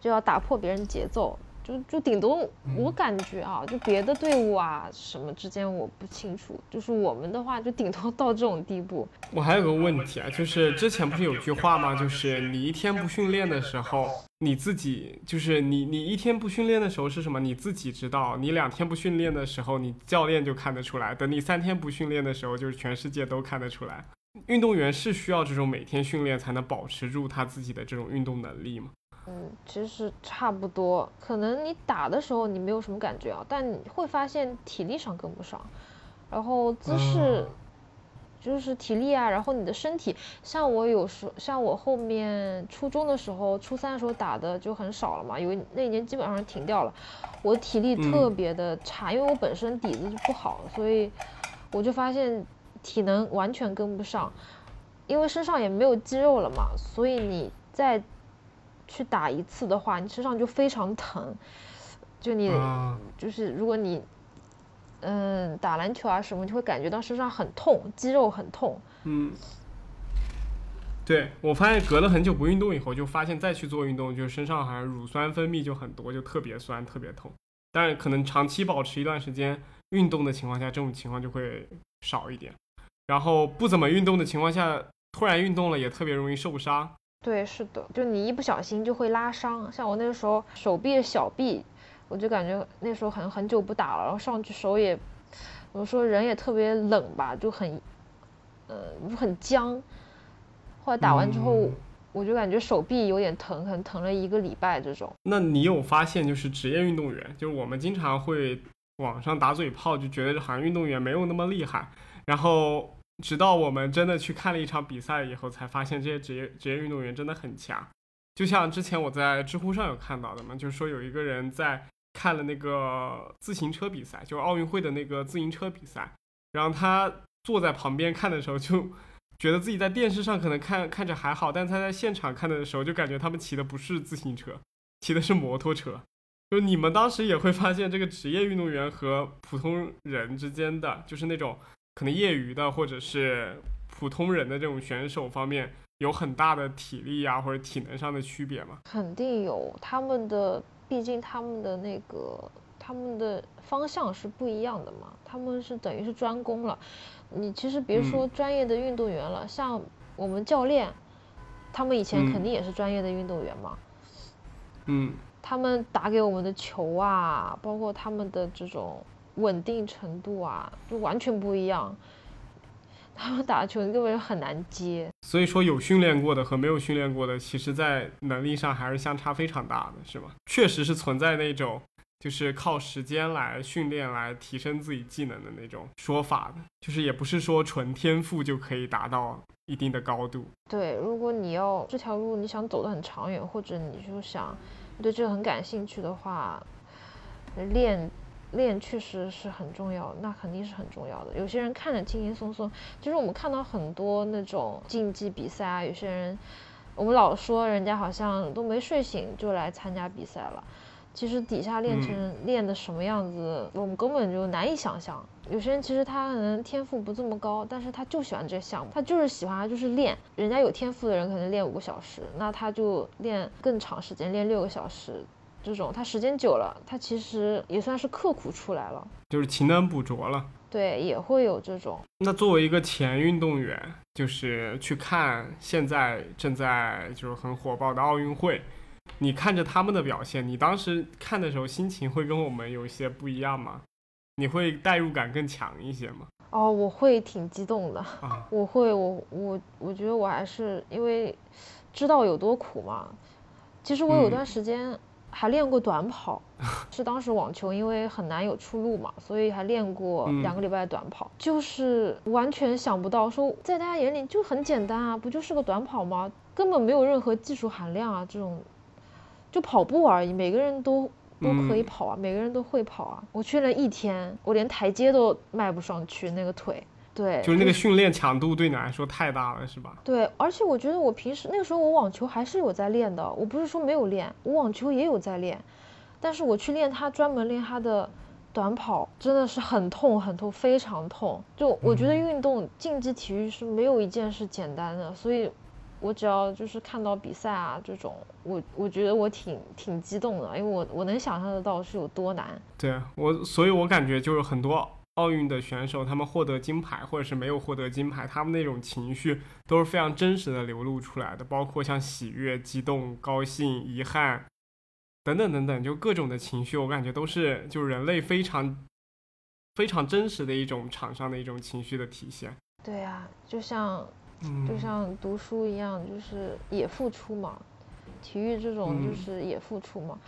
就要打破别人节奏。就就顶多我感觉啊，就别的队伍啊什么之间我不清楚，就是我们的话就顶多到这种地步。我还有个问题啊，就是之前不是有句话吗？就是你一天不训练的时候，你自己就是你你一天不训练的时候是什么？你自己知道。你两天不训练的时候，你教练就看得出来。等你三天不训练的时候，就是全世界都看得出来。运动员是需要这种每天训练才能保持住他自己的这种运动能力吗？嗯，其实差不多，可能你打的时候你没有什么感觉啊，但你会发现体力上跟不上，然后姿势。就是体力啊，然后你的身体，像我有时，像我后面初中的时候，初三的时候打的就很少了嘛，因为那一年基本上停掉了，我体力特别的差，因为我本身底子就不好，所以我就发现体能完全跟不上，因为身上也没有肌肉了嘛，所以你再去打一次的话，你身上就非常疼，就你就是如果你。嗯，打篮球啊什么，你会感觉到身上很痛，肌肉很痛。嗯，对我发现隔了很久不运动以后，就发现再去做运动，就身上好像乳酸分泌就很多，就特别酸，特别痛。但是可能长期保持一段时间运动的情况下，这种情况就会少一点。然后不怎么运动的情况下，突然运动了也特别容易受伤。对，是的，就你一不小心就会拉伤。像我那个时候手臂、小臂。我就感觉那时候很很久不打了，然后上去手也，我说人也特别冷吧，就很，呃，很僵。后来打完之后，我就感觉手臂有点疼，可能疼了一个礼拜这种。那你有发现，就是职业运动员，就是我们经常会网上打嘴炮，就觉得好像运动员没有那么厉害，然后直到我们真的去看了一场比赛以后，才发现这些职业职业运动员真的很强。就像之前我在知乎上有看到的嘛，就是说有一个人在。看了那个自行车比赛，就是奥运会的那个自行车比赛，然后他坐在旁边看的时候，就 [LAUGHS] 觉得自己在电视上可能看看着还好，但他在现场看的时候，就感觉他们骑的不是自行车，骑的是摩托车。就你们当时也会发现，这个职业运动员和普通人之间的，就是那种可能业余的或者是普通人的这种选手方面，有很大的体力啊或者体能上的区别吗？肯定有，他们的。毕竟他们的那个他们的方向是不一样的嘛，他们是等于是专攻了。你其实别说专业的运动员了，像我们教练，他们以前肯定也是专业的运动员嘛。嗯。他们打给我们的球啊，包括他们的这种稳定程度啊，就完全不一样。[LAUGHS] 他们打球根本就很难接，所以说有训练过的和没有训练过的，其实在能力上还是相差非常大的，是吗？确实是存在那种就是靠时间来训练来提升自己技能的那种说法的，就是也不是说纯天赋就可以达到一定的高度。对，如果你要这条路你想走得很长远，或者你就想对这个很感兴趣的话，练。练确实是很重要，那肯定是很重要的。有些人看着轻轻松松，其实我们看到很多那种竞技比赛啊，有些人，我们老说人家好像都没睡醒就来参加比赛了，其实底下练成练的什么样子，我们根本就难以想象。有些人其实他可能天赋不这么高，但是他就喜欢这项目，他就是喜欢，就是练。人家有天赋的人可能练五个小时，那他就练更长时间，练六个小时。这种他时间久了，他其实也算是刻苦出来了，就是勤能补拙了。对，也会有这种。那作为一个前运动员，就是去看现在正在就是很火爆的奥运会，你看着他们的表现，你当时看的时候心情会跟我们有一些不一样吗？你会代入感更强一些吗？哦，我会挺激动的。啊，我会，我我我觉得我还是因为知道有多苦嘛。其实我有段时间。还练过短跑，是当时网球因为很难有出路嘛，所以还练过两个礼拜短跑。就是完全想不到，说在大家眼里就很简单啊，不就是个短跑吗？根本没有任何技术含量啊，这种就跑步而已，每个人都都可以跑啊，每个人都会跑啊。我去了一天，我连台阶都迈不上去，那个腿。对，就是那个训练强度对你来说太大了，是吧？对，而且我觉得我平时那个时候我网球还是有在练的，我不是说没有练，我网球也有在练，但是我去练它专门练它的短跑，真的是很痛很痛，非常痛。就我觉得运动竞技体育是没有一件是简单的，所以我只要就是看到比赛啊这种，我我觉得我挺挺激动的，因为我我能想象得到是有多难。对我，所以我感觉就是很多。奥运的选手，他们获得金牌或者是没有获得金牌，他们那种情绪都是非常真实的流露出来的，包括像喜悦、激动、高兴、遗憾等等等等，就各种的情绪，我感觉都是就是人类非常非常真实的一种场上的一种情绪的体现。对呀，就像就像读书一样，就是也付出嘛，体育这种就是也付出嘛。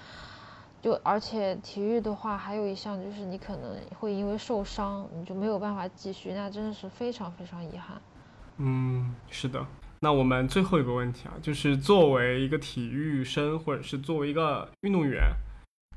就而且体育的话，还有一项就是你可能会因为受伤，你就没有办法继续，那真的是非常非常遗憾。嗯，是的。那我们最后一个问题啊，就是作为一个体育生，或者是作为一个运动员，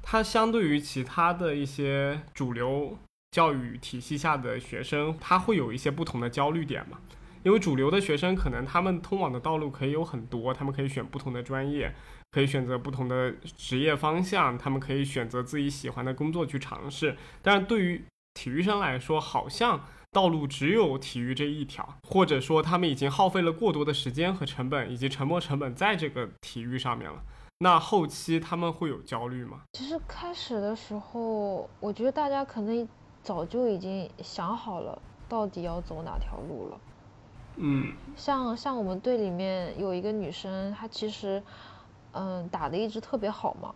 他相对于其他的一些主流教育体系下的学生，他会有一些不同的焦虑点吗？因为主流的学生可能他们通往的道路可以有很多，他们可以选不同的专业，可以选择不同的职业方向，他们可以选择自己喜欢的工作去尝试。但是对于体育生来说，好像道路只有体育这一条，或者说他们已经耗费了过多的时间和成本，以及沉没成本在这个体育上面了。那后期他们会有焦虑吗？其实开始的时候，我觉得大家可能早就已经想好了，到底要走哪条路了。嗯，像像我们队里面有一个女生，她其实，嗯，打的一直特别好嘛，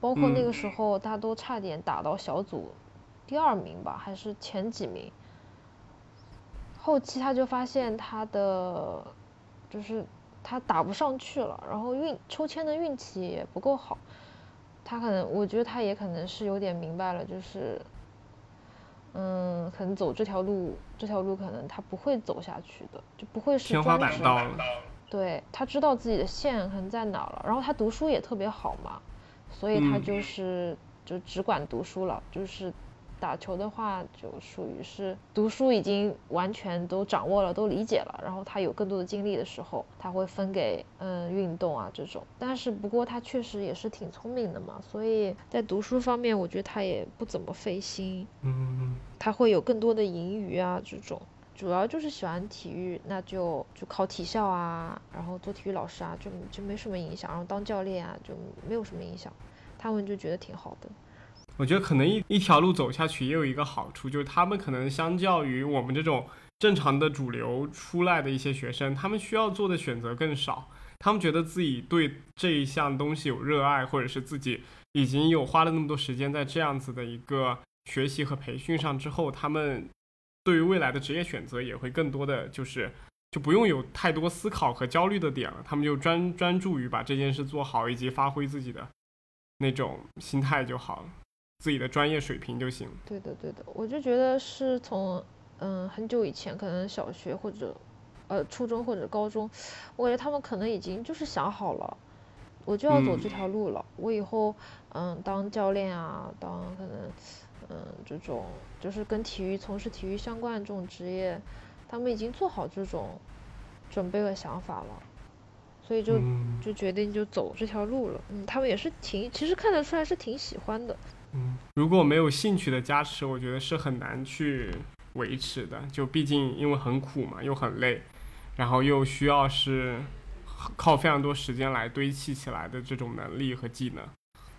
包括那个时候，他都差点打到小组第二名吧，还是前几名。后期他就发现他的，就是他打不上去了，然后运抽签的运气也不够好，他可能，我觉得他也可能是有点明白了，就是。嗯，可能走这条路，这条路可能他不会走下去的，就不会是天花板到了。对他知道自己的线可能在哪了，然后他读书也特别好嘛，所以他就是就只管读书了，就是。打球的话，就属于是读书已经完全都掌握了，都理解了。然后他有更多的精力的时候，他会分给嗯运动啊这种。但是不过他确实也是挺聪明的嘛，所以在读书方面，我觉得他也不怎么费心。嗯，他会有更多的盈余啊这种。主要就是喜欢体育，那就就考体校啊，然后做体育老师啊，就就没什么影响。然后当教练啊，就没有什么影响。他们就觉得挺好的。我觉得可能一一条路走下去也有一个好处，就是他们可能相较于我们这种正常的主流出来的一些学生，他们需要做的选择更少。他们觉得自己对这一项东西有热爱，或者是自己已经有花了那么多时间在这样子的一个学习和培训上之后，他们对于未来的职业选择也会更多的就是就不用有太多思考和焦虑的点了。他们就专专注于把这件事做好，以及发挥自己的那种心态就好了。自己的专业水平就行。对的，对的，我就觉得是从嗯很久以前，可能小学或者呃初中或者高中，我感觉他们可能已经就是想好了，我就要走这条路了。我以后嗯当教练啊，当可能嗯这种就是跟体育从事体育相关的这种职业，他们已经做好这种准备和想法了，所以就就决定就走这条路了。嗯，他们也是挺，其实看得出来是挺喜欢的。嗯，如果没有兴趣的加持，我觉得是很难去维持的。就毕竟因为很苦嘛，又很累，然后又需要是靠非常多时间来堆砌起来的这种能力和技能。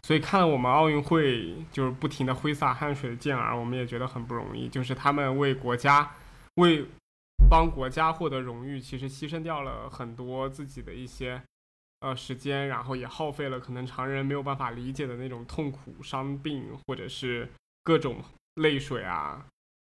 所以看了我们奥运会就是不停的挥洒汗水的健儿，我们也觉得很不容易。就是他们为国家，为帮国家获得荣誉，其实牺牲掉了很多自己的一些。呃，时间，然后也耗费了可能常人没有办法理解的那种痛苦、伤病，或者是各种泪水啊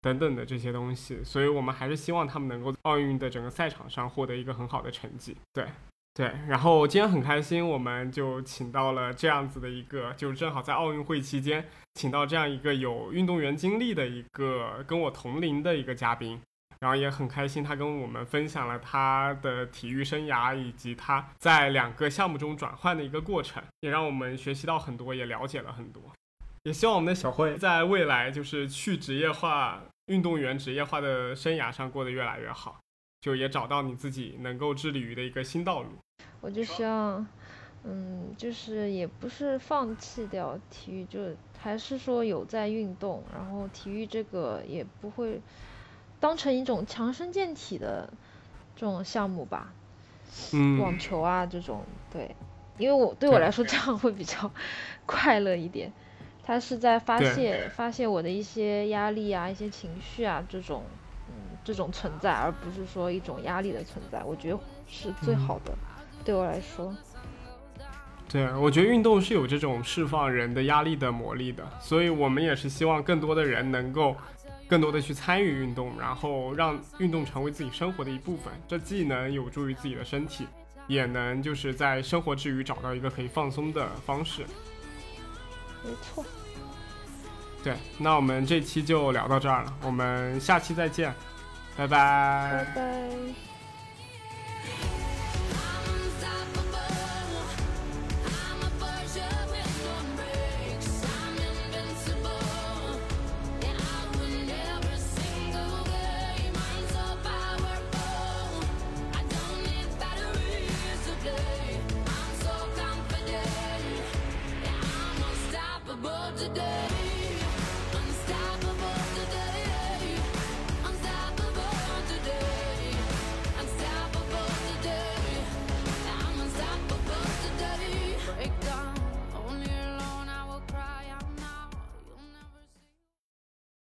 等等的这些东西，所以我们还是希望他们能够奥运的整个赛场上获得一个很好的成绩。对，对。然后今天很开心，我们就请到了这样子的一个，就是正好在奥运会期间，请到这样一个有运动员经历的一个跟我同龄的一个嘉宾。然后也很开心，他跟我们分享了他的体育生涯以及他在两个项目中转换的一个过程，也让我们学习到很多，也了解了很多。也希望我们的小慧在未来就是去职业化运动员、职业化的生涯上过得越来越好，就也找到你自己能够致力于的一个新道路。我就希望，嗯，就是也不是放弃掉体育，就还是说有在运动，然后体育这个也不会。当成一种强身健体的这种项目吧，嗯，网球啊这种，对，因为我对我来说这样会比较 [LAUGHS] 快乐一点。它是在发泄发泄我的一些压力啊、一些情绪啊这种，嗯，这种存在，而不是说一种压力的存在，我觉得是最好的，对我来说。对，我觉得运动是有这种释放人的压力的魔力的，所以我们也是希望更多的人能够。更多的去参与运动，然后让运动成为自己生活的一部分，这既能有助于自己的身体，也能就是在生活之余找到一个可以放松的方式。没错。对，那我们这期就聊到这儿了，我们下期再见，拜拜。